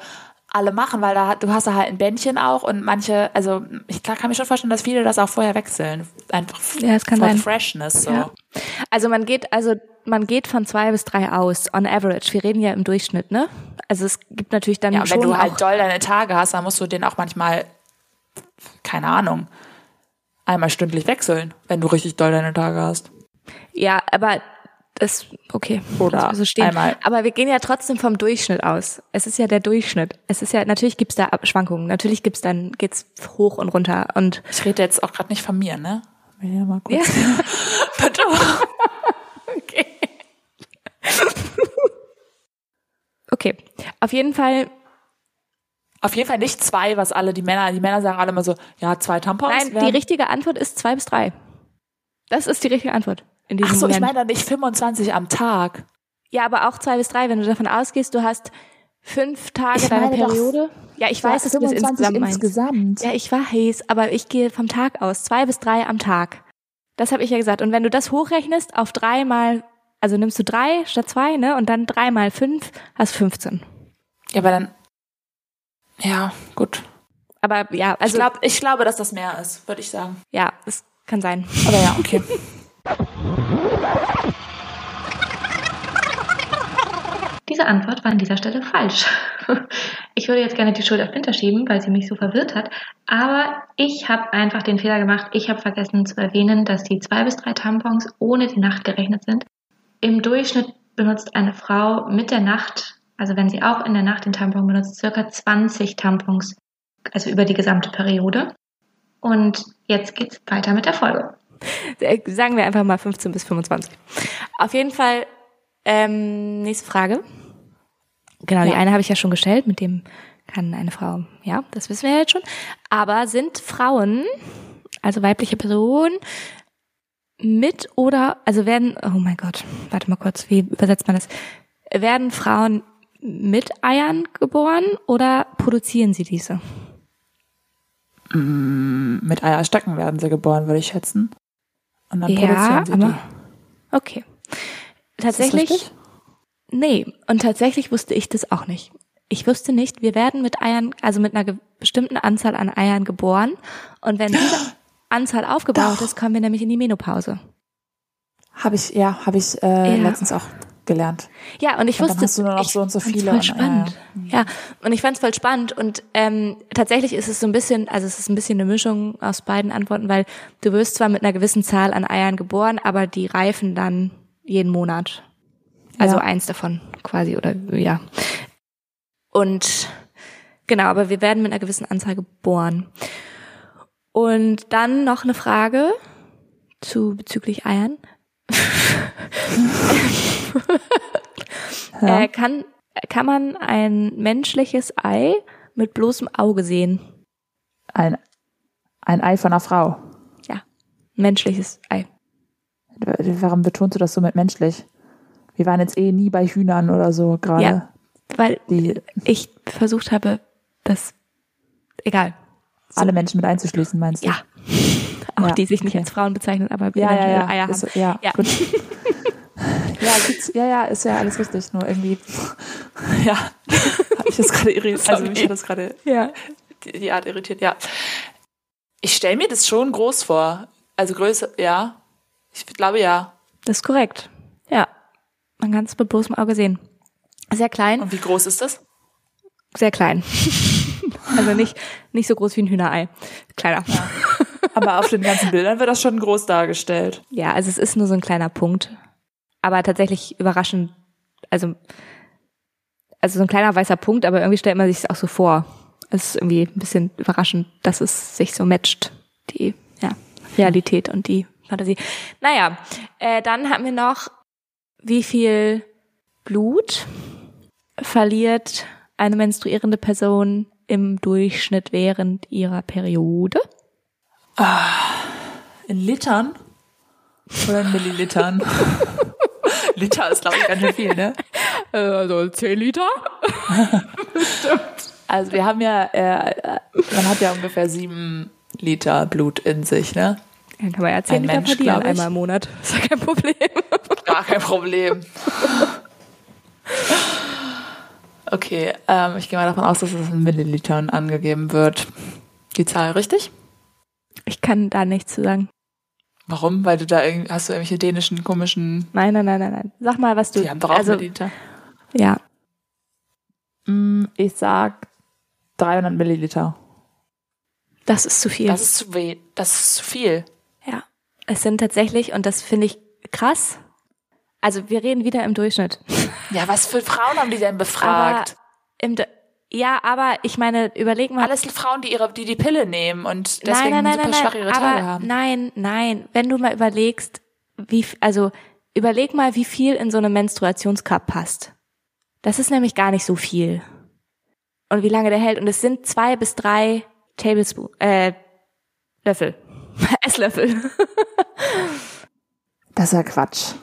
alle machen, weil da du hast da halt ein Bändchen auch und manche, also ich kann mir schon vorstellen, dass viele das auch vorher wechseln. Einfach Ja, es kann sein. Freshness so. Ja. also man geht, also man geht von zwei bis drei aus, on average. Wir reden ja im Durchschnitt, ne? Also es gibt natürlich dann Ja, schon wenn du halt doll deine Tage hast, dann musst du den auch manchmal, keine Ahnung, einmal stündlich wechseln, wenn du richtig doll deine Tage hast. ja, aber das, okay, Oder wir so stehen. einmal- Aber wir gehen ja trotzdem vom Durchschnitt aus. Es ist ja der Durchschnitt. Es ist ja, natürlich gibt's da Abschwankungen. Natürlich gibt's dann, geht's hoch und runter und Ich rede jetzt auch gerade nicht von mir, ne? Ja, mal kurz. Ja. Bitte. Okay. okay. Auf jeden Fall, Auf jeden Fall nicht zwei, was alle die Männer, die Männer sagen alle immer so, ja, zwei Tampons. nein, die richtige Antwort ist zwei bis drei. Das ist die richtige Antwort. In diesem Ach so, ich meine doch nicht 25 am Tag. Ja, aber auch zwei bis drei, wenn du davon ausgehst, du hast fünf Tage Ich deine meine doch Periode. Ja, ich weiß, dass du das insgesamt meinst. insgesamt. Ja, ich weiß, aber ich gehe vom Tag aus. Zwei bis drei am Tag. Das habe ich ja gesagt. Und wenn du das hochrechnest auf dreimal, also nimmst du drei statt zwei, ne? Und dann drei mal fünf, hast 15. Ja, aber dann, ja, gut. Aber ja, Also, also ich, glaub, ich glaube, dass das mehr ist, würde ich sagen. ja, es kann sein. Aber ja, okay. Diese Antwort war an dieser Stelle falsch. Ich würde jetzt gerne die Schuld auf Winter schieben, weil sie mich so verwirrt hat. Aber ich habe einfach den Fehler gemacht. Ich habe vergessen zu erwähnen, dass die zwei bis drei Tampons ohne die Nacht gerechnet sind. Im Durchschnitt benutzt eine Frau mit der Nacht, also wenn sie auch in der Nacht den Tampon benutzt, circa 20 Tampons, also über die gesamte Periode. Und jetzt geht's weiter mit der Folge. Äh, Sagen wir einfach mal 15 bis 25. Auf jeden Fall, ähm, nächste Frage. Genau, die Ja. eine habe ich ja schon gestellt, mit dem kann eine Frau, ja, das wissen wir ja jetzt schon. Aber sind Frauen, also weibliche Personen, mit oder, also werden, oh mein Gott, warte mal kurz, wie übersetzt man das? Werden Frauen mit Eiern geboren oder produzieren sie diese? Mit Eierstöcken werden sie geboren, würde ich schätzen. Und dann Ja, produzieren sie aber- die. Okay. Ist das Tatsächlich, nee, und tatsächlich wusste ich das auch nicht. Ich wusste nicht, wir werden mit Eiern, also mit einer bestimmten Anzahl an Eiern geboren. Und wenn diese Anzahl aufgebaut Doch. ist, kommen wir nämlich in die Menopause. Habe ich, ja, habe ich äh, Ja. letztens auch gelernt. Ja, und ich Und dann wusste, hast du nur noch ich so und so viele Voll und- spannend. Ja, und ich fand's voll spannend und ähm, tatsächlich ist es so ein bisschen, also es ist ein bisschen eine Mischung aus beiden Antworten, weil du wirst zwar mit einer gewissen Zahl an Eiern geboren, aber die reifen dann jeden Monat. Also Ja. eins davon quasi oder ja. Und genau, aber wir werden mit einer gewissen Anzahl geboren. Und dann noch eine Frage zu bezüglich Eiern. Ja. Äh, kann, kann man ein menschliches Ei mit bloßem Auge sehen? Ein, ein Ei von einer Frau. Ja, menschliches Ei. Warum betonst du das so mit menschlich? Wir waren jetzt eh nie bei Hühnern oder so gerade. Ja. Weil Die ich versucht habe, das, egal. alle Menschen mit einzuschließen, meinst du? Ja. Auch Ja, die sich nicht okay. als Frauen bezeichnen, aber ja, ja, ja. Eier haben. Ist, ja, Ja. gut. ja, gibt's, ja, ja, ist ja alles richtig. Nur irgendwie, ja, habe ich das gerade irritiert. Also mich hat das gerade Ja. die, die Art irritiert, ja. Ich stelle mir das schon groß vor. Also Größe, ja. Ich glaube ja. Das ist korrekt. Ja. Man kann es mit bloßem Auge sehen. Sehr klein, Und wie groß ist das? sehr klein. also nicht, nicht so groß wie ein Hühnerei. Kleiner. Ja. Aber auf den ganzen Bildern wird das schon groß dargestellt. also es ist nur so ein kleiner Punkt. Aber tatsächlich überraschend, also, also so ein kleiner weißer Punkt, aber irgendwie stellt man sich es auch so vor. Es ist irgendwie ein bisschen überraschend, dass es sich so matcht, die ja, Realität und die Fantasie. Naja, äh, dann haben wir noch, wie viel Blut verliert eine menstruierende Person im Durchschnitt während ihrer Periode? In Litern? Oder in Millilitern? Liter ist, glaube ich, ganz schön viel, ne? Also 10 Liter? Also wir haben ja, äh, man hat ja ungefähr sieben Liter Blut in sich, ne? Dann kann man ja 10 Ein Liter Mensch, verlieren einmal im Monat. Ist ja kein Problem. Gar kein Problem. Okay, ähm, ich gehe mal davon aus, dass es in Millilitern angegeben wird. Die Zahl richtig? Ich kann da nichts zu sagen. Warum? Weil du da irgendwie, hast du irgendwelche dänischen komischen, Nein, nein, nein, nein, nein. Sag mal, was du. die haben doch auch also, Milliliter. ja. Mm, Ich sag 300 Milliliter. Das ist zu viel. Das ist zu weh, das ist zu viel. ja. Es sind tatsächlich, und das finde ich krass. Also wir reden wieder im Durchschnitt. Ja, was für Frauen haben die denn befragt? Aber im, ja, aber ich meine, überleg mal. Alles Frauen, die ihre, die die Pille nehmen und deswegen nein, nein, nein, super nein, schwache nein. ihre Tage haben. nein, nein. Wenn du mal überlegst, wie, also überleg mal, wie viel in so einem Menstruationscup passt. Das ist nämlich gar nicht so viel. Und wie lange der hält. Und es sind zwei bis drei Tablespoon, äh, Löffel. Esslöffel. Das ist ja Quatsch.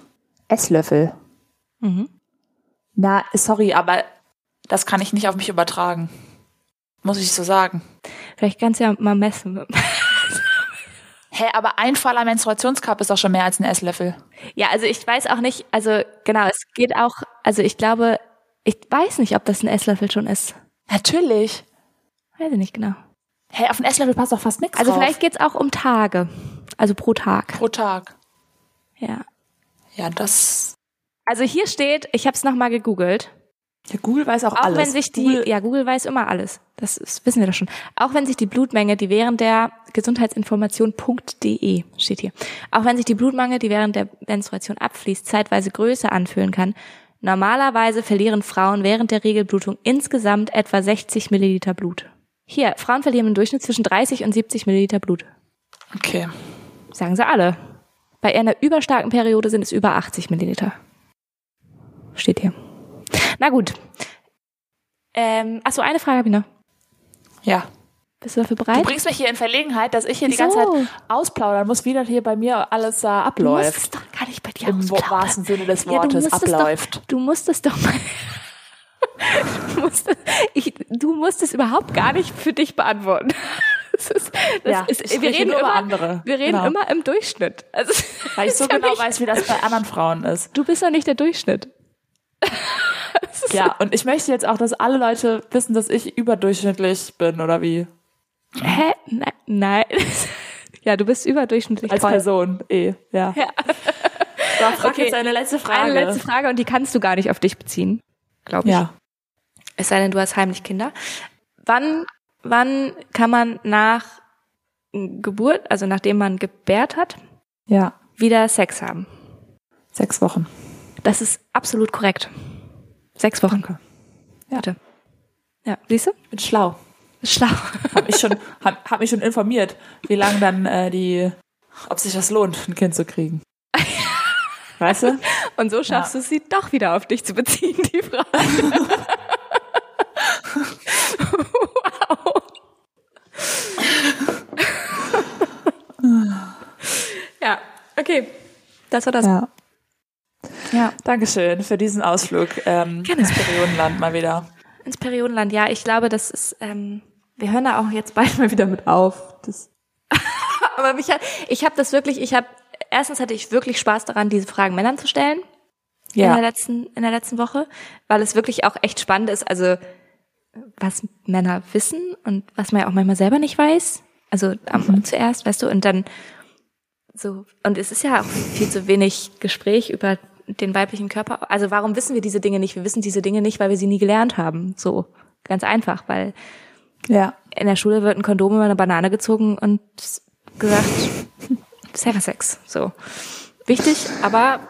Esslöffel. Mhm. Na, sorry, aber das kann ich nicht auf mich übertragen. Muss ich so sagen. Vielleicht kannst du ja mal messen. Hä, aber ein voller Menstruationscup ist doch schon mehr als ein Esslöffel. Ja, also ich weiß auch nicht, also genau, es geht auch, also ich glaube, ich weiß nicht, ob das ein Esslöffel schon ist. Natürlich. Weiß ich nicht genau. Hä, auf einen Esslöffel passt doch fast nichts Also drauf. vielleicht geht's auch um Tage. Also pro Tag. pro Tag. Ja. Ja, das. Also hier steht, ich habe es nochmal gegoogelt. Ja, Google weiß auch, Auch alles. wenn sich die, Google, ja, Google weiß immer alles. Das ist, wissen wir doch schon. Auch wenn sich die Blutmenge, die während der Gesundheitsinformation.de steht hier. Auch wenn sich die Blutmenge, die während der Menstruation abfließt, zeitweise größer anfühlen kann, normalerweise verlieren Frauen während der Regelblutung insgesamt etwa 60 Milliliter Blut. Hier, Frauen verlieren im Durchschnitt zwischen 30 und 70 Milliliter Blut. Okay. Sagen sie alle. Bei einer überstarken Periode sind es über 80 Milliliter. Steht hier. Na gut. Ähm, achso, eine Frage habe ich noch. Ja. Bist du dafür Du bereit? bringst mich hier in Verlegenheit, dass ich hier die Wieso? ganze Zeit ausplaudern muss, wie das hier bei mir alles da Du musst es abläuft. doch gar nicht bei dir Im ausplaudern. wahrsten Sinne des Ja, du Wortes musst es abläuft. Doch, du musst es doch mal. du, musst es, ich, du musst es überhaupt gar nicht für dich beantworten. Das ist, das Ja, ist, wir reden über immer, andere. Wir reden Genau. immer im Durchschnitt. Also, Weil ich so ja genau nicht- weiß, wie das bei anderen Frauen ist. Du bist doch nicht der Durchschnitt. Ja, und ich möchte jetzt auch, dass alle Leute wissen, dass ich überdurchschnittlich bin, oder wie? Hä? Nein. nein. ja, du bist überdurchschnittlich Als toll. Person, eh, ja. Ja. So, frag Okay. jetzt eine letzte Frage. Eine letzte Frage und die kannst du gar nicht auf dich beziehen, glaube ich. Ja. Es sei denn, du hast heimlich Kinder. Wann, wann kann man nach Geburt, also nachdem man gebärt hat, Ja. wieder Sex haben? Sechs Wochen. Das ist absolut korrekt. Sechs Wochen. Danke. Ja. Bitte. Ja, siehst du? Ich bin schlau. Schlau. Hab mich schon, hab, hab mich schon informiert, wie lange dann äh, die, ob sich das lohnt, ein Kind zu kriegen. Weißt du? Und so schaffst Ja. du es, sie doch wieder auf dich zu beziehen, die Frage. wow. ja, okay. Das war das. Ja. Ja. Dankeschön für diesen Ausflug ähm, Gerne. ins Periodenland mal wieder. Ins Periodenland, ja, ich glaube, das ist, ähm, wir hören da auch jetzt bald mal wieder mit auf. Das Aber mich hat, ich habe das wirklich, ich habe, erstens hatte ich wirklich Spaß daran, diese Fragen Männern zu stellen in der Ja. letzten, in der letzten Woche, weil es wirklich auch echt spannend ist, also was Männer wissen und was man ja auch manchmal selber nicht weiß. Also am, zuerst, weißt du, und dann so, und es ist ja auch viel zu wenig Gespräch über den weiblichen Körper. Also warum wissen wir diese Dinge nicht? Wir wissen diese Dinge nicht, weil wir sie nie gelernt haben. So, ganz einfach, weil Ja. in der Schule wird ein Kondom über eine Banane gezogen und gesagt, Sex. So. Wichtig, aber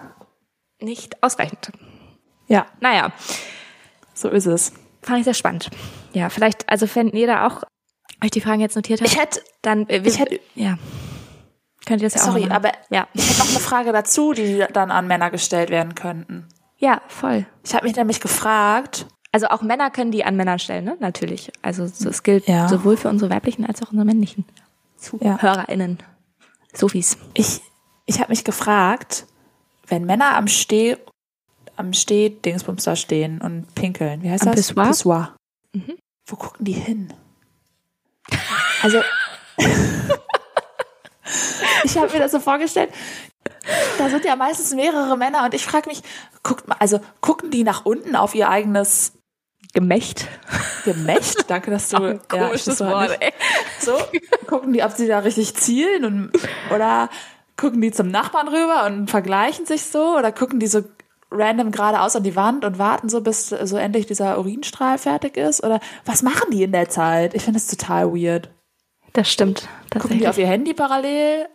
nicht ausreichend. Ja, Naja, so ist es. fand ich sehr spannend. Ja, vielleicht, also wenn ihr da auch euch die Fragen jetzt notiert habt, Ich hätte, dann, äh, wir, ich hätte- ja, könnt ihr das ja auch sorry, machen. aber ja, ich hätte noch eine Frage dazu, die dann an Männer gestellt werden könnten. ja, voll. Ich habe mich nämlich gefragt, Also auch Männer können die an Männern stellen, ne? Natürlich. Also so, es gilt Ja. sowohl für unsere weiblichen als auch unsere männlichen ZuhörerInnen. Sophies. Ich, ich habe mich gefragt, wenn Männer am Steh, am Steh-Dingsbums da stehen und pinkeln, wie heißt Am das? Pissoir? Pissoir. Mhm. Wo gucken die hin? Also, ich habe mir das so vorgestellt, da sind ja meistens mehrere Männer und ich frage mich, guckt mal, also gucken die nach unten auf ihr eigenes Gemächt. Gemächt? Danke, dass du ja, ich Komisches halt Wort, ey. So, gucken die, ob sie da richtig zielen und oder gucken die zum Nachbarn rüber und vergleichen sich so oder gucken die so random geradeaus an die Wand und warten so, bis so endlich dieser Urinstrahl fertig ist? Oder was machen die in der Zeit? Ich finde das total weird. Das stimmt. Gucken die auf ihr Handy parallel?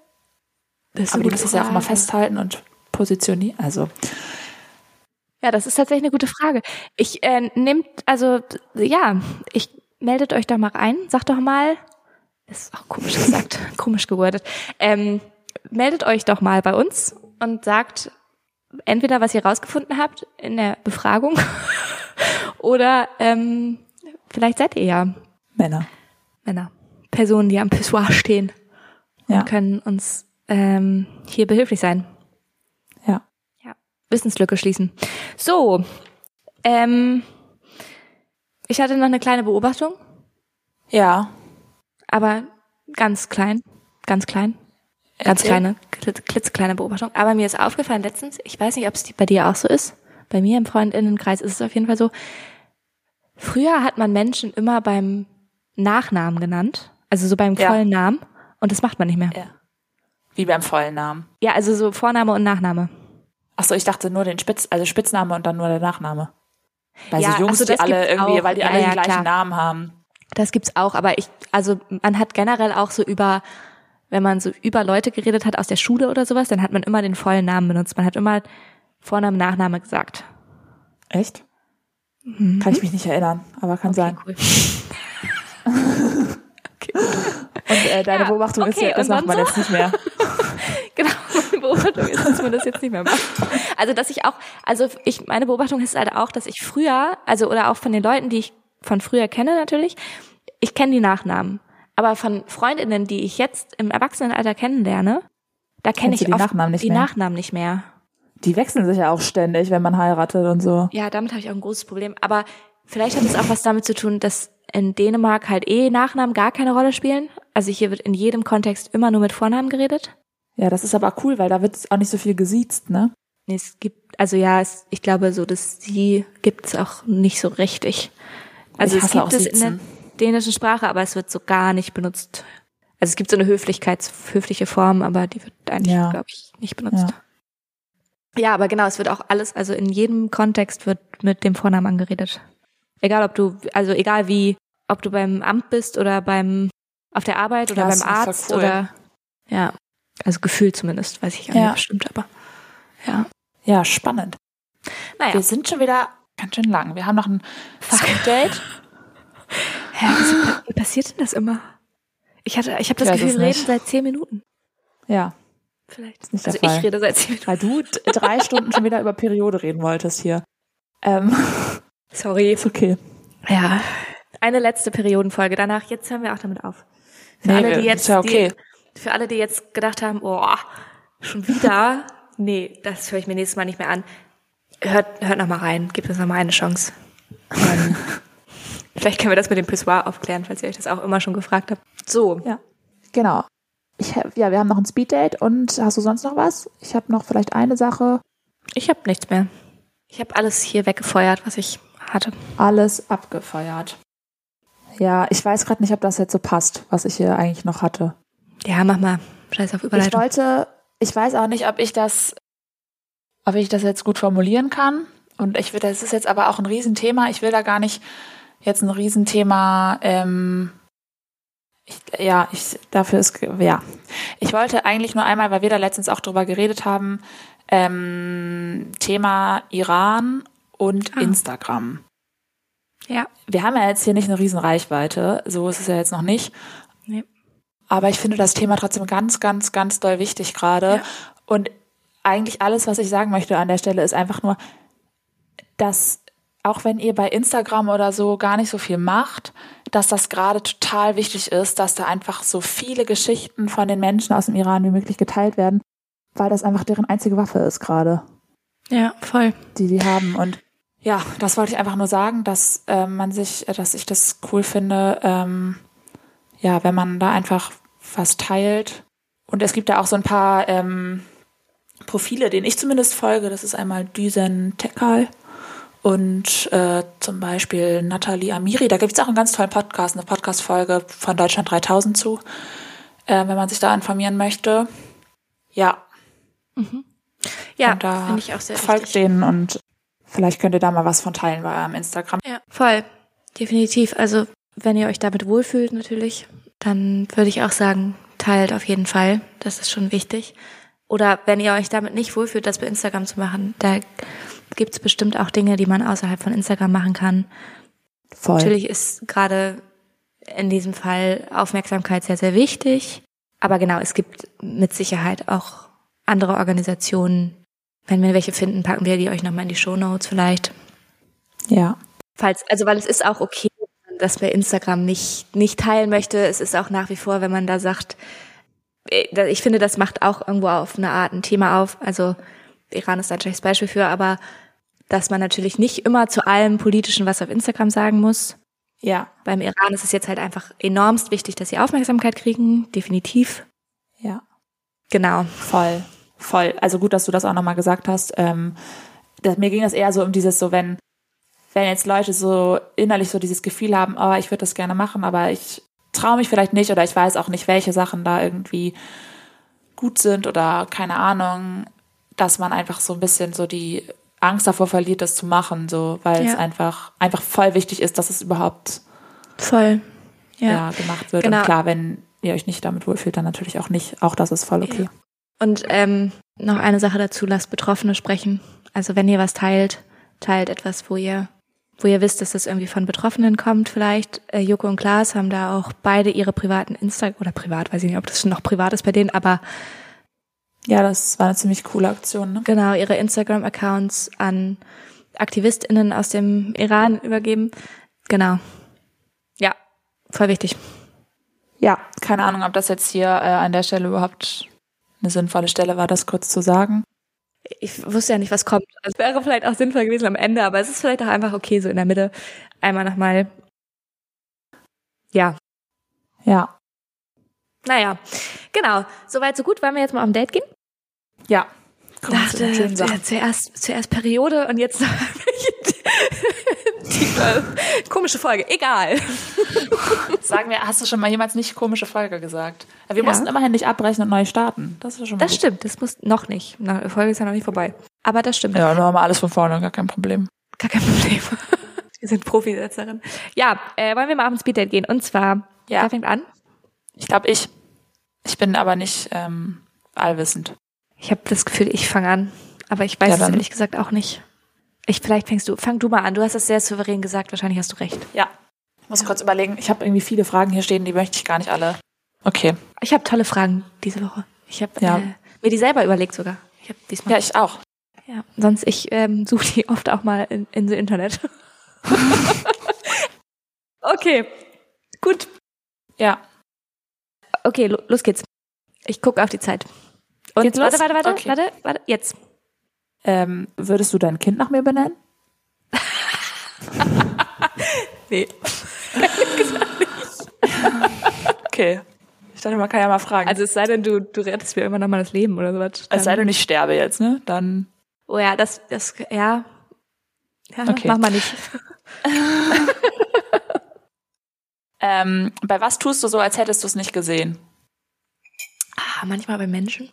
Das Aber die müssen es ja auch Frage. festhalten und positionieren. Also, Ja, das ist tatsächlich eine gute Frage. Ich äh, nehmt, also ja, ich meldet euch da mal rein. Sagt doch mal, ist auch komisch gesagt, komisch gewordet. Ähm, meldet euch doch mal bei uns und sagt entweder, was ihr rausgefunden habt in der Befragung oder ähm, vielleicht seid ihr ja Männer. Männer, Personen, die am Pissoir stehen Ja. und können uns ähm, hier behilflich sein. Ja. Ja, Wissenslücke schließen. So, ähm, ich hatte noch eine kleine Beobachtung, Ja. aber ganz klein, ganz klein, ganz Erzähl. kleine, klitz- klitzekleine Beobachtung. Aber mir ist aufgefallen letztens, ich weiß nicht, ob es bei dir auch so ist, bei mir im Freundinnenkreis ist es auf jeden Fall so, früher hat man Menschen immer beim Nachnamen genannt, also so beim Ja. vollen Namen, und das macht man nicht mehr. Ja. Wie beim vollen Namen. Ja, also so Vorname und Nachname. Ach so, ich dachte nur den Spitz, also Spitzname und dann nur der Nachname. Bei Ja, so Jungs, so, die alle irgendwie, auch. weil die alle den gleichen klar. Namen haben. Das gibt's auch, aber ich, also man hat generell auch so über, wenn man so über Leute geredet hat aus der Schule oder sowas, dann hat man immer den vollen Namen benutzt. Man hat immer Vorname, Nachname gesagt. Echt? Kann ich mich nicht erinnern, aber kann sein. cool. Und äh, deine Ja, Beobachtung ist okay, ja, das macht man dann jetzt nicht mehr. Genau, meine Beobachtung ist, dass man das jetzt nicht mehr macht. Also, dass ich auch, also ich, meine Beobachtung ist halt auch, dass ich früher, also oder auch von den Leuten, die ich von früher kenne natürlich, ich kenne die Nachnamen. Aber von Freundinnen, die ich jetzt im Erwachsenenalter kennenlerne, da kenne ich die oft Nachnamen nicht die mehr? Nachnamen nicht mehr. Die wechseln sich ja auch ständig, wenn man heiratet und so. Ja, damit habe ich auch ein großes Problem. Aber vielleicht hat es auch was damit zu tun, dass in Dänemark halt eh Nachnamen gar keine Rolle spielen. Also hier wird in jedem Kontext immer nur mit Vornamen geredet. Ja, das ist aber cool, weil da wird auch nicht so viel gesiezt, ne? Nee, es gibt, also ja, es, ich glaube, so das Sie gibt es auch nicht so richtig. Also Ich es gibt es in der dänischen Sprache, aber es wird so gar nicht benutzt. Also es gibt so eine Höflichkeits, höfliche Form, aber die wird eigentlich, Ja. glaube ich, nicht benutzt. Ja. aber genau, es wird auch alles, also in jedem Kontext wird mit dem Vornamen angeredet. Egal ob du, also egal wie, ob du beim Amt bist oder beim, auf der Arbeit oder Ja, beim ist Arzt cool. oder, ja, also gefühlt zumindest, weiß ich Ja. nicht bestimmt, aber, ja. Ja, spannend. Naja. Wir sind schon wieder ganz schön lang. Wir haben noch ein. Hä, wieso- wie passiert denn das immer? Ich hatte, ich habe das Gefühl, wir reden nicht. seit zehn Minuten. Ja, Vielleicht. nicht der Also Fall. ich rede seit zehn Minuten. weil du drei Stunden schon wieder über Periode reden wolltest hier. Ähm, Sorry. ist okay. Ja. Eine letzte Periodenfolge. Danach, jetzt hören wir auch damit auf. Für Nee, alle, die ist jetzt, ja okay. die, für alle, die jetzt gedacht haben, oh, schon wieder. nee, das höre ich mir nächstes Mal nicht mehr an. Hört, hört noch mal rein. Gebt uns noch mal eine Chance. Ähm, Vielleicht können wir das mit dem Pissoir aufklären, falls ihr euch das auch immer schon gefragt habt. So. Ja, genau. Ich, hab- ja, wir haben noch ein Speeddate und hast du sonst noch was? Ich habe noch vielleicht eine Sache. Ich habe nichts mehr. Ich habe alles hier weggefeuert, was ich hatte. Alles abgefeuert. Ja, ich weiß gerade nicht, ob das jetzt so passt, was ich hier eigentlich noch hatte. Ja, mach mal. Scheiß auf Ich Überleitung. wollte, ich weiß auch nicht, ob ich das, ob ich das jetzt gut formulieren kann. Und ich will, das ist jetzt aber auch ein Riesenthema. Ich will da gar nicht jetzt ein Riesenthema, ähm, ich, ja, ich, dafür ist, ja. Ich wollte eigentlich nur einmal, weil wir da letztens auch drüber geredet haben, ähm, Thema Iran und Ah. Instagram. Ja. Wir haben ja jetzt hier nicht eine riesen Reichweite, so ist es ja jetzt noch nicht. Nee. Aber ich finde das Thema trotzdem ganz, ganz, ganz doll wichtig gerade. Ja. Und eigentlich alles, was ich sagen möchte an der Stelle, ist einfach nur, dass auch wenn ihr bei Instagram oder so gar nicht so viel macht, dass das gerade total wichtig ist, dass da einfach so viele Geschichten von den Menschen aus dem Iran wie möglich geteilt werden, weil das einfach deren einzige Waffe ist gerade, Ja, voll. die die haben. Und ja, das wollte ich einfach nur sagen, dass äh, man sich, äh, dass ich das cool finde, ähm, ja, wenn man da einfach was teilt. Und es gibt da auch so ein paar ähm, Profile, denen ich zumindest folge. Das ist einmal Düsen Tekal und äh, zum Beispiel Nathalie Amiri. Da gibt es auch einen ganz tollen Podcast, eine Podcast-Folge von Deutschland 3000 zu, äh, wenn man sich da informieren möchte. Ja, Ja, und da finde ich auch sehr folgt wichtig. denen und vielleicht könnt ihr da mal was von teilen bei eurem Instagram. Ja, voll. Definitiv. Also, wenn ihr euch damit wohlfühlt, natürlich, dann würde ich auch sagen, teilt auf jeden Fall. Das ist schon wichtig. Oder wenn ihr euch damit nicht wohlfühlt, das bei Instagram zu machen, da gibt's bestimmt auch Dinge, die man außerhalb von Instagram machen kann. Voll. Natürlich ist gerade in diesem Fall Aufmerksamkeit sehr, sehr wichtig. Aber genau, es gibt mit Sicherheit auch andere Organisationen. Wenn wir welche finden, packen wir die euch nochmal in die Show Notes vielleicht. Ja. Falls, also weil es ist auch okay, wenn man Instagram nicht, nicht teilen möchte. Es ist auch nach wie vor, wenn man da sagt, äh, ich finde, das macht auch irgendwo auf eine Art ein Thema auf. Also Iran ist da ein schlechtes Beispiel für, aber dass man natürlich nicht immer zu allem Politischen was auf Instagram sagen muss. Ja. Beim Iran ist es jetzt halt einfach enormst wichtig, dass sie Aufmerksamkeit kriegen, definitiv. Ja. Genau. Voll, voll. Also gut, dass du das auch nochmal gesagt hast. Ähm, das, mir ging das eher so um dieses, so wenn, wenn jetzt Leute so innerlich so dieses Gefühl haben, oh, ich würde das gerne machen, aber ich traue mich vielleicht nicht oder ich weiß auch nicht, welche Sachen da irgendwie gut sind oder keine Ahnung, dass man einfach so ein bisschen so die Angst davor verliert, das zu machen, so, weil es Ja. einfach, einfach voll wichtig ist, dass es überhaupt Voll. ja. Ja. gemacht wird. Genau. Und klar, wenn ihr euch nicht damit wohlfühlt, dann natürlich auch nicht. Auch das ist voll okay. Ja. Und ähm, noch eine Sache dazu, lasst Betroffene sprechen. Also wenn ihr was teilt, teilt etwas, wo ihr, wo ihr wisst, dass das irgendwie von Betroffenen kommt vielleicht. Äh, Joko und Klaas haben da auch beide ihre privaten Insta oder privat, weiß ich nicht, ob das schon noch privat ist bei denen, aber Ja, das war eine ziemlich coole Aktion, ne? genau ihre Instagram-Accounts an AktivistInnen aus dem Iran übergeben. Genau. Ja, voll wichtig. Ja, keine Ahnung, ob das jetzt hier äh, an der Stelle überhaupt eine sinnvolle Stelle war, das kurz zu sagen. ich wusste ja nicht, was kommt. Es wäre vielleicht auch sinnvoll gewesen am Ende, aber es ist vielleicht auch einfach okay, so in der Mitte einmal nochmal. Ja, Ja, naja, genau. Soweit, so gut. Wollen wir jetzt mal auf ein Date gehen? ja. Komm, Dachte, zuerst, zuerst Periode und jetzt tiefer, komische Folge. Egal. Sagen wir, hast du schon mal jemals nicht komische Folge gesagt? Wir Ja. mussten immerhin nicht abbrechen und neu starten. Das ist schon mal Das gut. stimmt, das muss noch nicht. Die Folge ist ja noch nicht vorbei. Aber das stimmt. Ja, nur mal alles von vorne, gar kein Problem. Gar kein Problem. Wir sind Profisetzerin. Ja, äh, wollen wir mal auf ein Speeddate gehen? Und zwar, Ja. wer fängt an? Ich glaube, ich. Ich bin aber nicht ähm, allwissend. Ich habe das Gefühl, ich fange an, aber ich weiß Ja, es ehrlich gesagt auch nicht. Ich vielleicht fängst du, fang du mal an. Du hast das sehr souverän gesagt. Wahrscheinlich hast du recht. Ja. Ich muss kurz überlegen. Ich habe irgendwie viele Fragen hier stehen, die möchte ich gar nicht alle. Okay. Ich habe tolle Fragen diese Woche. Ich habe Ja. äh, mir die selber überlegt sogar. Ich habe diesmal. Ja, ich auch. ja. Sonst ich ähm, suche die oft auch mal in, in the Internet. okay, gut. Ja. Okay, lo los geht's. Ich gucke auf die Zeit. Und Geht's warte, los? warte, warte, Okay. warte, warte, jetzt. Ähm, würdest du dein Kind nach mir benennen? Nee. Okay. Ich dachte, man kann ja mal fragen. Also es sei denn, du, du rettest mir immer noch mal das Leben oder sowas. es sei denn, ich sterbe jetzt, ne? Dann. Oh ja, das, das, ja. Ja, Okay. mach mal nicht. Ähm, bei was tust du so, als hättest du es nicht gesehen? Ah, manchmal bei Menschen.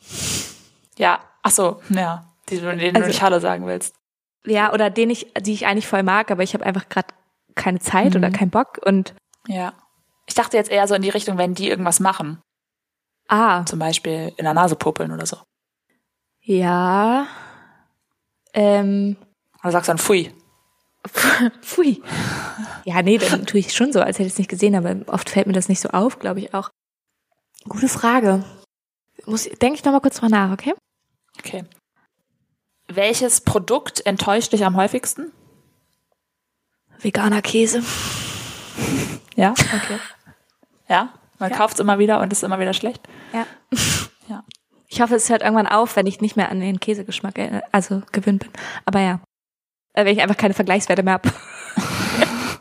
Ja, ach so, ja. Die, du- denen du Also- nicht Hallo sagen willst. Ja, oder den ich, die ich eigentlich voll mag, aber ich habe einfach gerade keine Zeit Mhm. oder keinen Bock und Ja. Ich dachte jetzt eher so in die Richtung, wenn die irgendwas machen. ah, Zum Beispiel in der Nase popeln oder so. ja. Ähm, Oder sagst dann, pfui. pfui. Ja, nee, dann tue ich schon so, als hätte ich es nicht gesehen, aber oft fällt mir das nicht so auf, glaube ich auch. Gute Frage. Muss, denke ich noch mal kurz drüber nach, okay? Okay. Welches Produkt enttäuscht dich am häufigsten? Veganer Käse. Ja, okay. Ja, man Ja. kauft es immer wieder und ist immer wieder schlecht. Ja. Ja. Ich hoffe, es hört irgendwann auf, wenn ich nicht mehr an den Käsegeschmack äh, also gewöhnt bin. Aber ja. Äh, Wenn ich einfach keine Vergleichswerte mehr habe.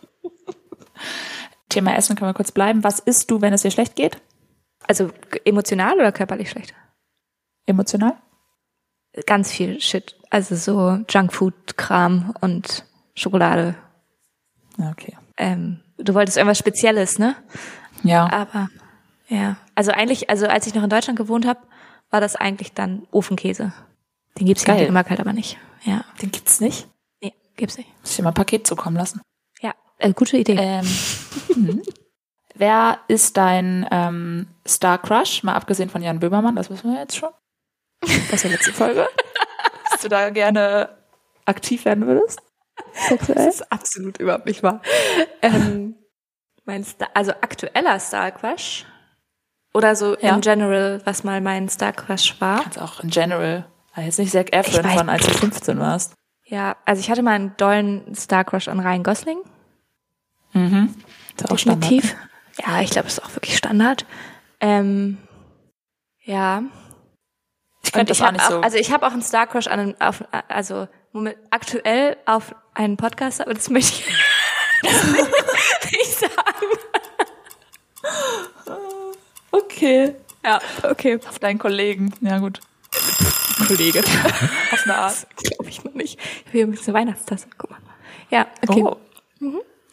Thema Essen können wir kurz bleiben. Was isst du, wenn es dir schlecht geht? Also emotional oder körperlich schlecht? Emotional? Ganz viel Shit. Also so Junkfood-Kram und Schokolade. Okay. Ähm, du wolltest irgendwas Spezielles, ne? Ja. Aber ja. Also eigentlich, also als ich noch in Deutschland gewohnt habe, war das eigentlich dann Ofenkäse. Den gibt's hier in Geil. Dänemark halt aber nicht. Ja. Den gibt's nicht. Nee, gibt's nicht. Muss ich dir mal ein Paket zukommen lassen. Ja. Äh, gute Idee. Ähm, mhm. Wer ist dein ähm, Star Crush? Mal abgesehen von Jan Böhmermann, das wissen wir jetzt schon. Das ist die letzte Folge. Dass du da gerne aktiv werden würdest? Sexuell? ist absolut überhaupt nicht wahr. ähm, mein Star, also aktueller Star Crush oder so Ja. in general, was mal mein Star Crush war. Kannst auch in general. Ah, Jetzt nicht Zac Efron von als du 15 warst. Ja, also ich hatte mal einen dollen Star Crush an Ryan Gosling. Mhm. Ist auch Standard. Definitiv. Ja, ich glaube, das ist auch wirklich Standard. Ähm, ja. Könnte das auch nicht so. Also ich habe auch einen Star Crush an einen, auf, also Moment, aktuell auf einen Podcast, aber das möchte ich nicht sagen. okay. Ja, okay. Auf deinen Kollegen. Ja, gut. Kollege. Auf eine Art. Glaube ich noch nicht. Ich habe hier ein bisschen Weihnachtstasse. Guck mal. Ja, okay. Oh.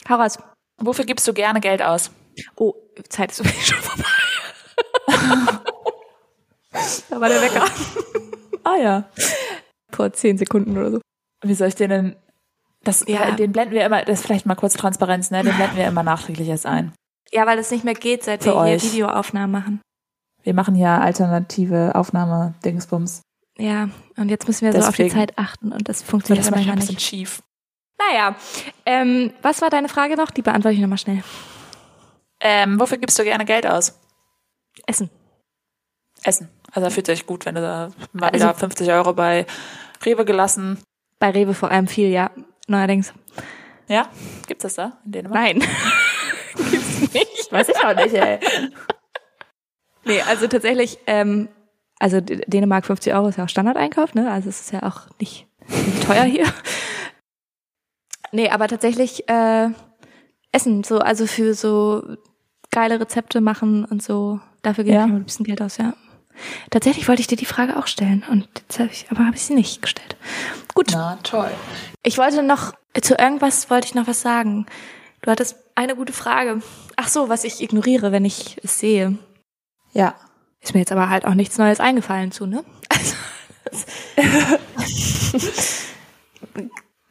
Hau raus. Wofür gibst du gerne Geld aus? Oh, Zeit ist schon vorbei. Da war der Wecker. Ah ja. Vor zehn Sekunden oder so. Wie soll ich den denn? Das, Ja. Den blenden wir immer, das ist vielleicht mal kurz Transparenz, ne? Den blenden wir immer nachträglich erst ein. Ja, weil es nicht mehr geht, seit Für wir hier euch. Videoaufnahmen machen. Wir machen ja alternative Aufnahme, Dingsbums. Ja, und jetzt müssen wir so auf die Deswegen. Zeit achten und das funktioniert das manchmal ein bisschen nicht. schief. Naja, ähm, was war deine Frage noch? Die beantworte ich nochmal schnell. Ähm, wofür gibst du gerne Geld aus? Essen. Essen. Also da fühlt sich gut, wenn du da mal Also- wieder 50 Euro bei Rewe gelassen. Bei Rewe vor allem viel, ja. Neuerdings. Ja? Gibt's das da in Dänemark? Nein. Gibt's nicht. Weiß ich auch nicht, ey. Nee, also tatsächlich, ähm, also Dänemark 50 Euro ist ja auch Standardeinkauf, ne? Also es ist ja auch nicht, nicht teuer hier. Nee, aber tatsächlich äh, Essen, so, also für so geile Rezepte machen und so, dafür gebe Ja. ich mir ein bisschen Geld aus, ja. Tatsächlich wollte ich dir die Frage auch stellen und jetzt habe ich, aber habe ich sie nicht gestellt. Gut, Na, toll. ich wollte noch, zu irgendwas wollte ich noch was sagen. Du hattest eine gute Frage. Ach so, was ich ignoriere, wenn ich es sehe. Ja. Ist mir jetzt aber halt auch nichts Neues eingefallen zu, ne? Also,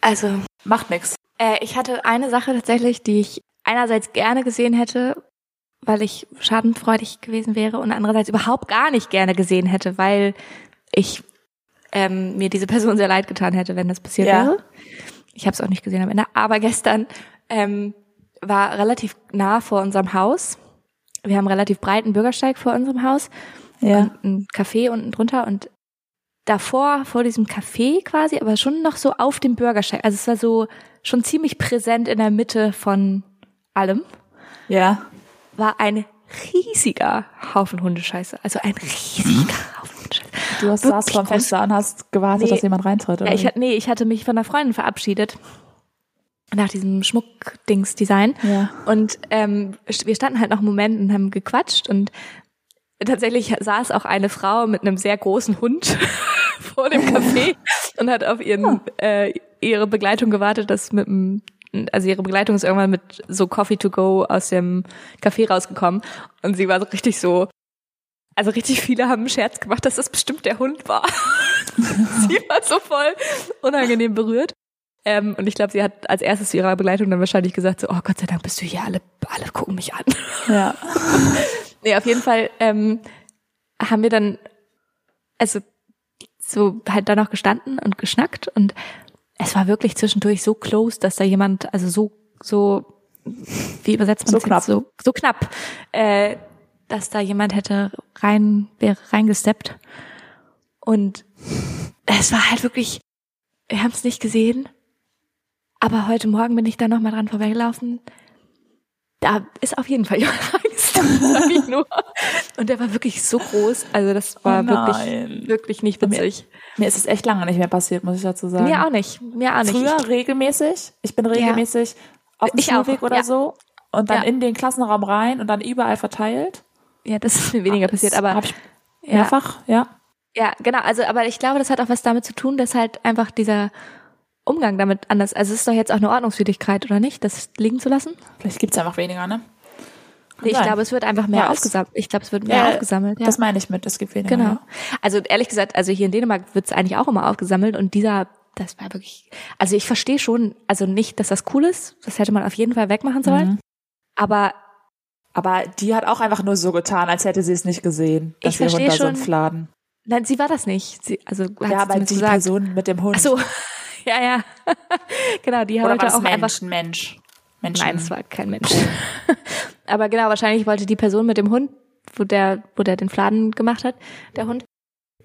also Macht nix. äh, ich hatte eine Sache tatsächlich, die ich einerseits gerne gesehen hätte, weil ich schadenfreudig gewesen wäre und andererseits überhaupt gar nicht gerne gesehen hätte, weil ich ähm, mir diese Person sehr leid getan hätte, wenn das passiert Ja. wäre. Ich habe es auch nicht gesehen am Ende, aber gestern ähm, war relativ nah vor unserem Haus. Wir haben einen relativ breiten Bürgersteig vor unserem Haus Ja. ein Café unten drunter und davor, vor diesem Café quasi, aber schon noch so auf dem Bürgersteig. Also es war so schon ziemlich präsent in der Mitte von allem, Ja. War ein riesiger Haufen Hundescheiße. Also ein riesiger Haufen Hundescheiße. Du hast Wirklich saß vom groß. Fenster und hast gewartet, Nee. dass jemand reintritt. Ja, oder ich, wie? hatte- nee, ich hatte mich von einer Freundin verabschiedet. Nach diesem Schmuckdings-Design. Ja. Und ähm, wir standen halt noch einen Moment und haben gequatscht und tatsächlich saß auch eine Frau mit einem sehr großen Hund vor dem Café und hat auf ihren äh, ihre Begleitung gewartet, das mit dem also ihre Begleitung ist irgendwann mit so Coffee to go aus dem Café rausgekommen und sie war so richtig so also richtig viele haben einen Scherz gemacht, dass das bestimmt der Hund war. sie war so voll unangenehm berührt. Ähm, und ich glaube, sie hat als erstes zu ihrer Begleitung dann wahrscheinlich gesagt, so, oh Gott sei Dank bist du hier, alle, alle gucken mich an. Ja. Nee, auf jeden Fall ähm, haben wir dann, also so halt da noch gestanden und geschnackt und es war wirklich zwischendurch so close, dass da jemand, also so, so, wie übersetzt man So das knapp. jetzt? So, so knapp, äh, dass da jemand hätte rein, wäre reingesteppt. Und es war halt wirklich, wir haben es nicht gesehen, aber heute Morgen bin ich da nochmal dran vorbeigelaufen. Da ist auf jeden Fall jemand reingestoßen, sag ich nur. Und der war wirklich so groß. Also das war Oh wirklich, wirklich nicht witzig. Mir ist es echt lange nicht mehr passiert, muss ich dazu sagen. Mir auch nicht. Mir auch nicht. Früher regelmäßig. Ich bin regelmäßig auf dem Ich auch, Schulweg oder ja. so und dann Ja. in den Klassenraum rein und dann überall verteilt. ja, das ist mir weniger passiert, aber Hab ich ja, mehrfach, ja. ja, genau. Also, aber ich glaube, das hat auch was damit zu tun, dass halt einfach dieser Umgang damit anders. Also, es ist doch jetzt auch eine Ordnungswidrigkeit, oder nicht, das liegen zu lassen? Vielleicht gibt's einfach weniger, ne? Nee, ich glaube, es wird einfach mehr Ja, es- aufgesammelt. Ich glaube, es wird mehr Ja, aufgesammelt. Ja. Das meine ich mit, es gibt weniger. Genau. Also ehrlich gesagt, also hier in Dänemark wird es eigentlich auch immer aufgesammelt und dieser, das war wirklich, also ich verstehe schon, also nicht, dass das cool ist, das hätte man auf jeden Fall wegmachen sollen, Mhm. aber Aber die hat auch einfach nur so getan, als hätte sie es nicht gesehen, dass Ich ihr Hund verstehe da so nein, sie war das nicht. Sie, also Ja, sie aber die gesagt. Person mit dem Hund. Ach so, ja, ja, genau, die Oder war auch Mensch, einfach, ein Mensch? Menschen. nein, es war kein Mensch. aber genau, wahrscheinlich wollte die Person mit dem Hund, wo der, wo der den Fladen gemacht hat, der Hund,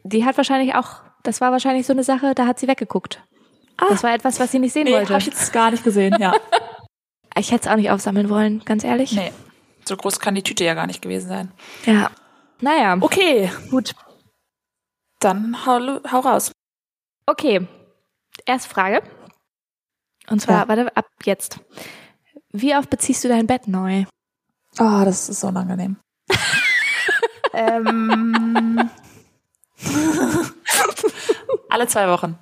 die hat wahrscheinlich auch, das war wahrscheinlich so eine Sache, da hat sie weggeguckt. Das war etwas, was sie nicht sehen nee, wollte. hab ich jetzt gar nicht gesehen, ja. Ich hätte es auch nicht aufsammeln wollen, ganz ehrlich. nee. So groß kann die Tüte ja gar nicht gewesen sein. Ja. Naja, Okay, gut. dann hau, hau raus. Okay. Erste Frage. Und zwar, Ja. warte, ab jetzt. Wie oft beziehst du dein Bett neu? Oh, das ist so unangenehm. ähm, alle zwei Wochen.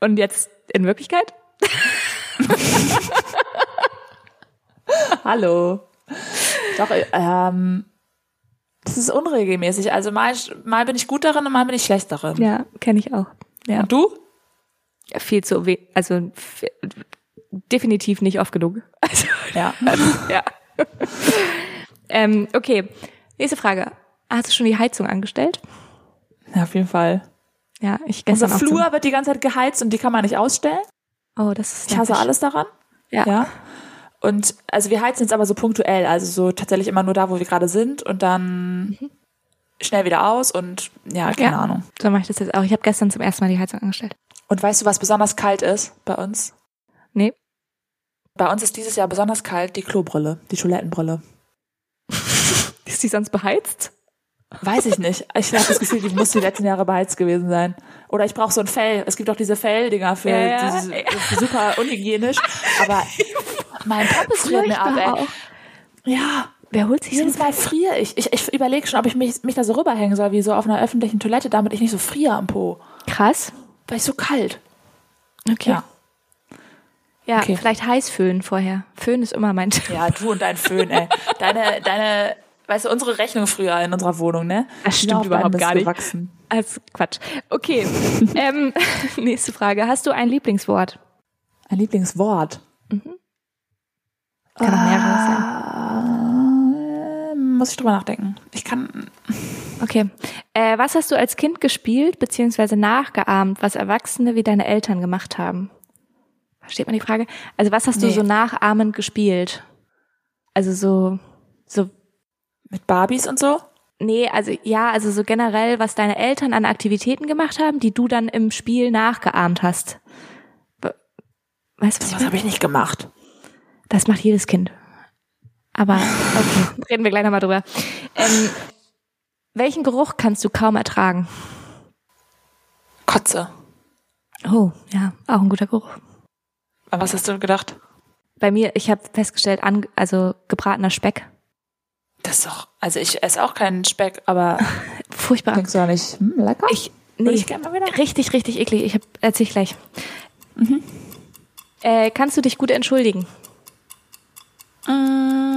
Und jetzt in Wirklichkeit? Hallo. Doch, ähm, das ist unregelmäßig. Also mal, mal bin ich gut darin und mal bin ich schlecht darin. Ja, kenne ich auch. Ja. Und du? Viel zu also definitiv nicht oft genug. Also, Ja. ja. ähm, okay. Nächste Frage. Hast du schon die Heizung angestellt? ja, auf jeden Fall. Ja, ich Unser gestern auch Flur wird die ganze Zeit geheizt und die kann man nicht ausstellen. Oh, das ist Ich hasse alles daran. Ja. Ja. Und also wir heizen jetzt aber so punktuell, also so tatsächlich immer nur da, wo wir gerade sind und dann schnell wieder aus und ja, keine Ja. Ahnung. So mache ich das jetzt auch. Ich habe gestern zum ersten Mal die Heizung angestellt. Und weißt du, was besonders kalt ist bei uns? Nee. Bei uns ist dieses Jahr besonders kalt die Klobrille, die Toilettenbrille. Ist die sonst beheizt? Weiß ich nicht. Ich habe das Gefühl, die muss die letzten Jahre beheizt gewesen sein. Oder ich brauche so ein Fell. Es gibt auch diese Felldinger für Ja, ja. diese, das ist super unhygienisch. Aber mein Poppes friert mir ab, ey. auch. Ja. Wer holt sich so Jedes Mal friere ich. Ich, ich überlege schon, ob ich mich, mich da so rüberhängen soll, wie so auf einer öffentlichen Toilette, damit ich nicht so friere am Po. Krass. Weil ich so kalt. Okay. Ja. Ja, Okay. vielleicht heiß föhnen vorher. Föhn ist immer mein Tipp. Ja, du und dein Föhn, ey. Deine, deine, weißt du, unsere Rechnung früher in unserer Wohnung, ne? Das stimmt überhaupt gar nicht. Gewachsen. Als Quatsch. Okay. ähm, nächste Frage. Hast du ein Lieblingswort? Ein Lieblingswort. Kann auch mehreres sein. Muss ich drüber nachdenken. Ich kann. Okay. Äh, was hast du als Kind gespielt beziehungsweise nachgeahmt, was Erwachsene wie deine Eltern gemacht haben? Versteht man die Frage? Also was hast du Nee. so nachahmend gespielt? Also so, so, Mit Barbies und so? nee, also ja, also so generell, was deine Eltern an Aktivitäten gemacht haben, die du dann im Spiel nachgeahmt hast. We- Weißt du, was Was habe ich nicht gemacht? Das macht jedes Kind. Aber okay, reden wir gleich nochmal drüber. Ähm, welchen Geruch kannst du kaum ertragen? Kotze. Oh, ja, auch ein guter Geruch. An was hast du gedacht? Bei mir, ich habe festgestellt, an, also gebratener Speck. Das ist doch. Also ich esse auch keinen Speck, aber Furchtbar. denkst du ja nicht, hm, lecker? Ich, nee, ich richtig, richtig eklig. Ich hab, erzähl ich gleich. Äh, kannst du dich gut entschuldigen? Mm,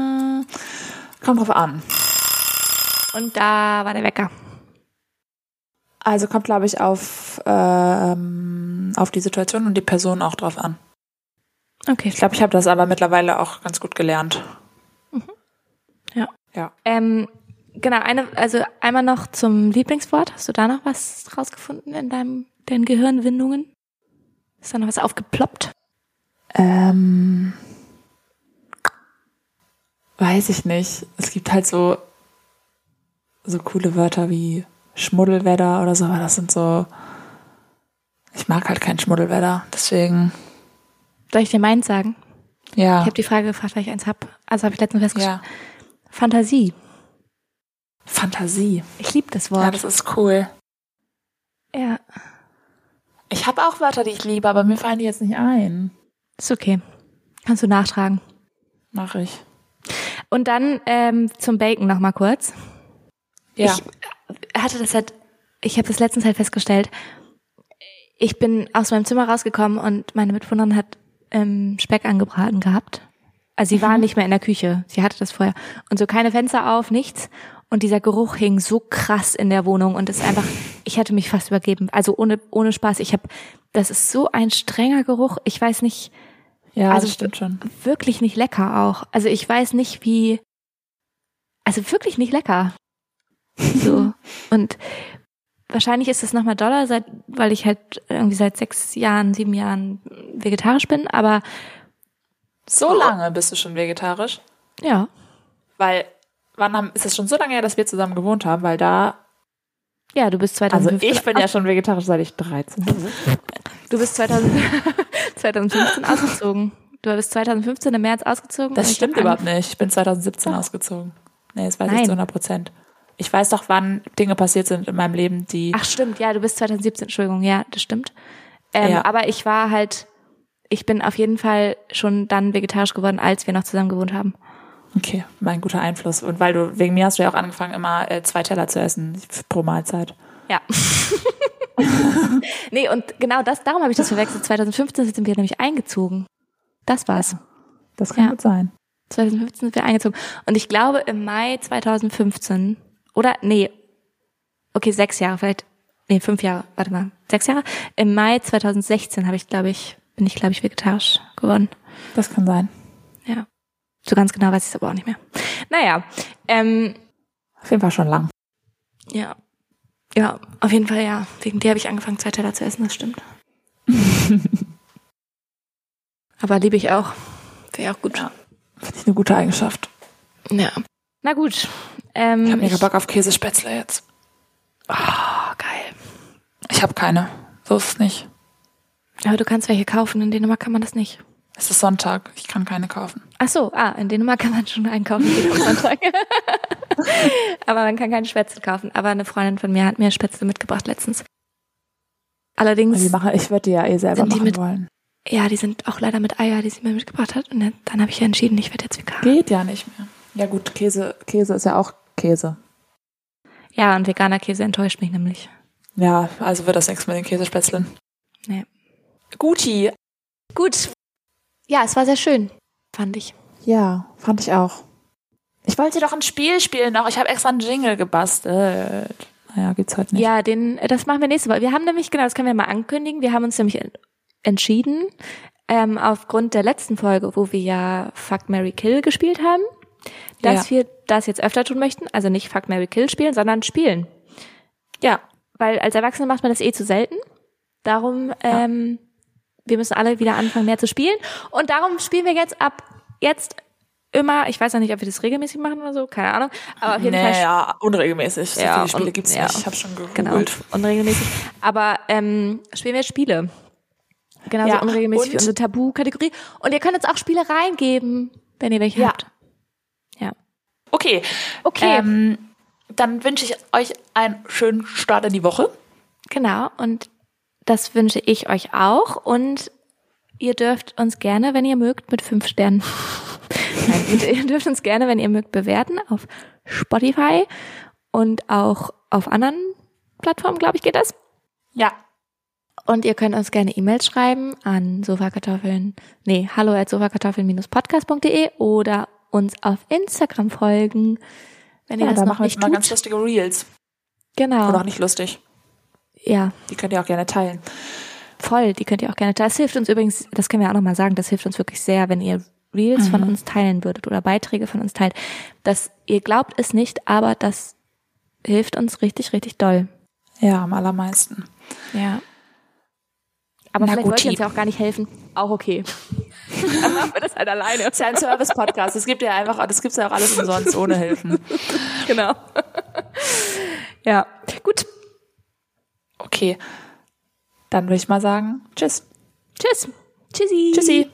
kommt drauf an. Und da war der Wecker. Also kommt, glaube ich, auf, ähm, auf die Situation und die Person auch drauf an. Okay. Ich glaube, ich habe das aber mittlerweile auch ganz gut gelernt. Ja. Ja. Ähm, genau, eine, also einmal noch zum Lieblingswort. Hast du da noch was rausgefunden in deinem, deinen Gehirnwindungen? Ist da noch was aufgeploppt? Ähm, weiß ich nicht. Es gibt halt so, so coole Wörter wie Schmuddelwetter oder so, aber das sind so. Ich mag halt kein Schmuddelwetter, deswegen. Soll ich dir meins sagen? Ja. Ich habe die Frage gefragt, weil ich eins hab. Also habe ich letztens festgestellt. ja. Fantasie. Fantasie. Ich liebe das Ja, Wort. das ist cool. Ja, Ich habe auch Wörter, die ich liebe, aber mir fallen die jetzt nicht ein. ist okay. Kannst du nachtragen. Mach ich. Und dann ähm, zum Bacon noch mal kurz. Ja. Ich hatte das halt, ich habe das letztens halt festgestellt. Ich bin aus meinem Zimmer rausgekommen und meine Mitbewohnerin hat ähm, Speck angebraten gehabt. Also sie war nicht mehr in der Küche. Sie hatte das vorher. Und so keine Fenster auf, nichts. Und dieser Geruch hing so krass in der Wohnung und es ist einfach, ich hätte mich fast übergeben. Also ohne, ohne Spaß. Ich habe, das ist so ein strenger Geruch. Ich weiß nicht, ja, also das stimmt schon. wirklich nicht lecker auch. Also ich weiß nicht, wie. Also wirklich nicht lecker. So. Und wahrscheinlich ist es nochmal doller, seit, weil ich halt irgendwie seit sechs Jahren, sieben Jahren vegetarisch bin, aber So lange bist du schon vegetarisch? ja. Weil, wann haben, ist es schon so lange her, dass wir zusammen gewohnt haben? Weil da, Ja, du bist also 2015. ich bin ja schon vegetarisch, seit ich 13 bin. Du bist 2000, 2015 ausgezogen. Du bist 2015 im März ausgezogen. Das ich stimmt überhaupt nicht. Ich bin 2017 ausgezogen. Nee, das weiß ich Nein. zu 100 Prozent. Ich weiß doch, wann Dinge passiert sind in meinem Leben, die. Ach stimmt, ja, du bist 2017, Entschuldigung, ja, das stimmt. Ähm, Ja. Aber ich war halt, ich bin auf jeden Fall schon dann vegetarisch geworden, als wir noch zusammen gewohnt haben. Okay, mein guter Einfluss. Und weil du, wegen mir hast du ja auch angefangen, immer äh, zwei Teller zu essen pro Mahlzeit. Ja. nee, und genau das, darum habe ich das verwechselt. 2015 sind wir nämlich eingezogen. Das war's. Das kann Ja. gut sein. 2015 sind wir eingezogen. Und ich glaube, im Mai 2015, oder, nee, okay, sechs Jahre, vielleicht, nee, fünf Jahre, warte mal, sechs Jahre. Im Mai 2016 habe ich, glaube ich, bin ich, glaube ich, vegetarisch geworden. Das kann sein. Ja. So ganz genau weiß ich es aber auch nicht mehr. Naja, ähm, Auf jeden Fall schon lang. ja. Ja, auf jeden Fall ja. Wegen dir habe ich angefangen, zwei Teller zu essen, das stimmt. aber liebe ich auch. Wäre auch gut. Ja. Finde ich eine gute Eigenschaft. Ja. Na gut. Ähm, Ich habe mega Bock auf Käsespätzle jetzt. Oh, geil. Ich habe keine. So ist es nicht. Aber du kannst welche kaufen, in Dänemark kann man das nicht. Es ist Sonntag. Ich kann keine kaufen. Ach so, ah, in Dänemark kann man schon einkaufen gehen am Sonntag. Aber man kann keine Spätzle kaufen. Aber eine Freundin von mir hat mir Spätzle mitgebracht letztens. Allerdings, Die machen, ich würde die ja eh selber machen mit- wollen. ja, die sind auch leider mit Eier, die sie mir mitgebracht hat. Und dann, dann habe ich ja entschieden, ich werde jetzt vegan. Geht ja nicht mehr. Ja gut, Käse, Käse ist ja auch Käse. Ja, und veganer Käse enttäuscht mich nämlich. Ja, also wird das nichts mit den Käsespätzlen. Nee. Guti. Gut. Ja, es war sehr schön, fand ich. Ja, fand ich auch. Ich wollte doch ein Spiel spielen noch. Ich habe extra einen Jingle gebastelt. Naja, gibt's heute nicht. Ja, den, das machen wir nächste Woche. Wir haben nämlich, genau, das können wir mal ankündigen, wir haben uns nämlich en- entschieden, ähm, aufgrund der letzten Folge, wo wir ja Fuck, Mary Kill gespielt haben, dass Ja. wir das jetzt öfter tun möchten. Also nicht Fuck, Mary Kill spielen, sondern spielen. Ja. Weil als Erwachsene macht man das eh zu selten. Darum, ähm, wir müssen alle wieder anfangen, mehr zu spielen. Und darum spielen wir jetzt ab jetzt immer, ich weiß noch nicht, ob wir das regelmäßig machen oder so, keine Ahnung, aber auf jeden Fall Naja, unregelmäßig. So Ja, viele Spiele und- gibt's ja. nicht. Ich habe schon gegoogelt. Genau, unregelmäßig. Aber ähm, spielen wir jetzt Spiele. Genauso Ja, unregelmäßig wie unsere Tabu-Kategorie. Und ihr könnt uns auch Spiele reingeben, wenn ihr welche Ja. habt. Ja. Okay. Okay. Ähm, dann wünsche ich euch einen schönen Start in die Woche. Genau. Und das wünsche ich euch auch. Und ihr dürft uns gerne, wenn ihr mögt, mit fünf Sternen. Nein, ihr dürft uns gerne, wenn ihr mögt, bewerten auf Spotify und auch auf anderen Plattformen, glaube ich, geht das. Ja. Und ihr könnt uns gerne E-Mails schreiben an sofakartoffeln, nee, hallo at sofakartoffeln-podcast.de oder uns auf Instagram folgen, wenn ihr Ja, das da noch machen wir nicht jetzt mal ganz lustige Reels. genau. Oder auch nicht lustig. Ja, Die könnt ihr auch gerne teilen. Voll. Die könnt ihr auch gerne. Das hilft uns übrigens, das können wir auch nochmal sagen, das hilft uns wirklich sehr, wenn ihr Reels von uns teilen würdet oder Beiträge von uns teilt. Das, ihr glaubt es nicht, aber das hilft uns richtig, richtig doll. Ja, am allermeisten. Ja. Aber Na vielleicht wollt ihr uns ja auch gar nicht helfen. Auch okay. Dann machen wir das halt alleine. Das ist ja ein Service-Podcast. Es gibt ja einfach, das gibt's ja auch alles umsonst, ohne Hilfen. Genau. ja, gut. Okay. Dann würde ich mal sagen, tschüss. Tschüss. Tschüssi. Tschüssi.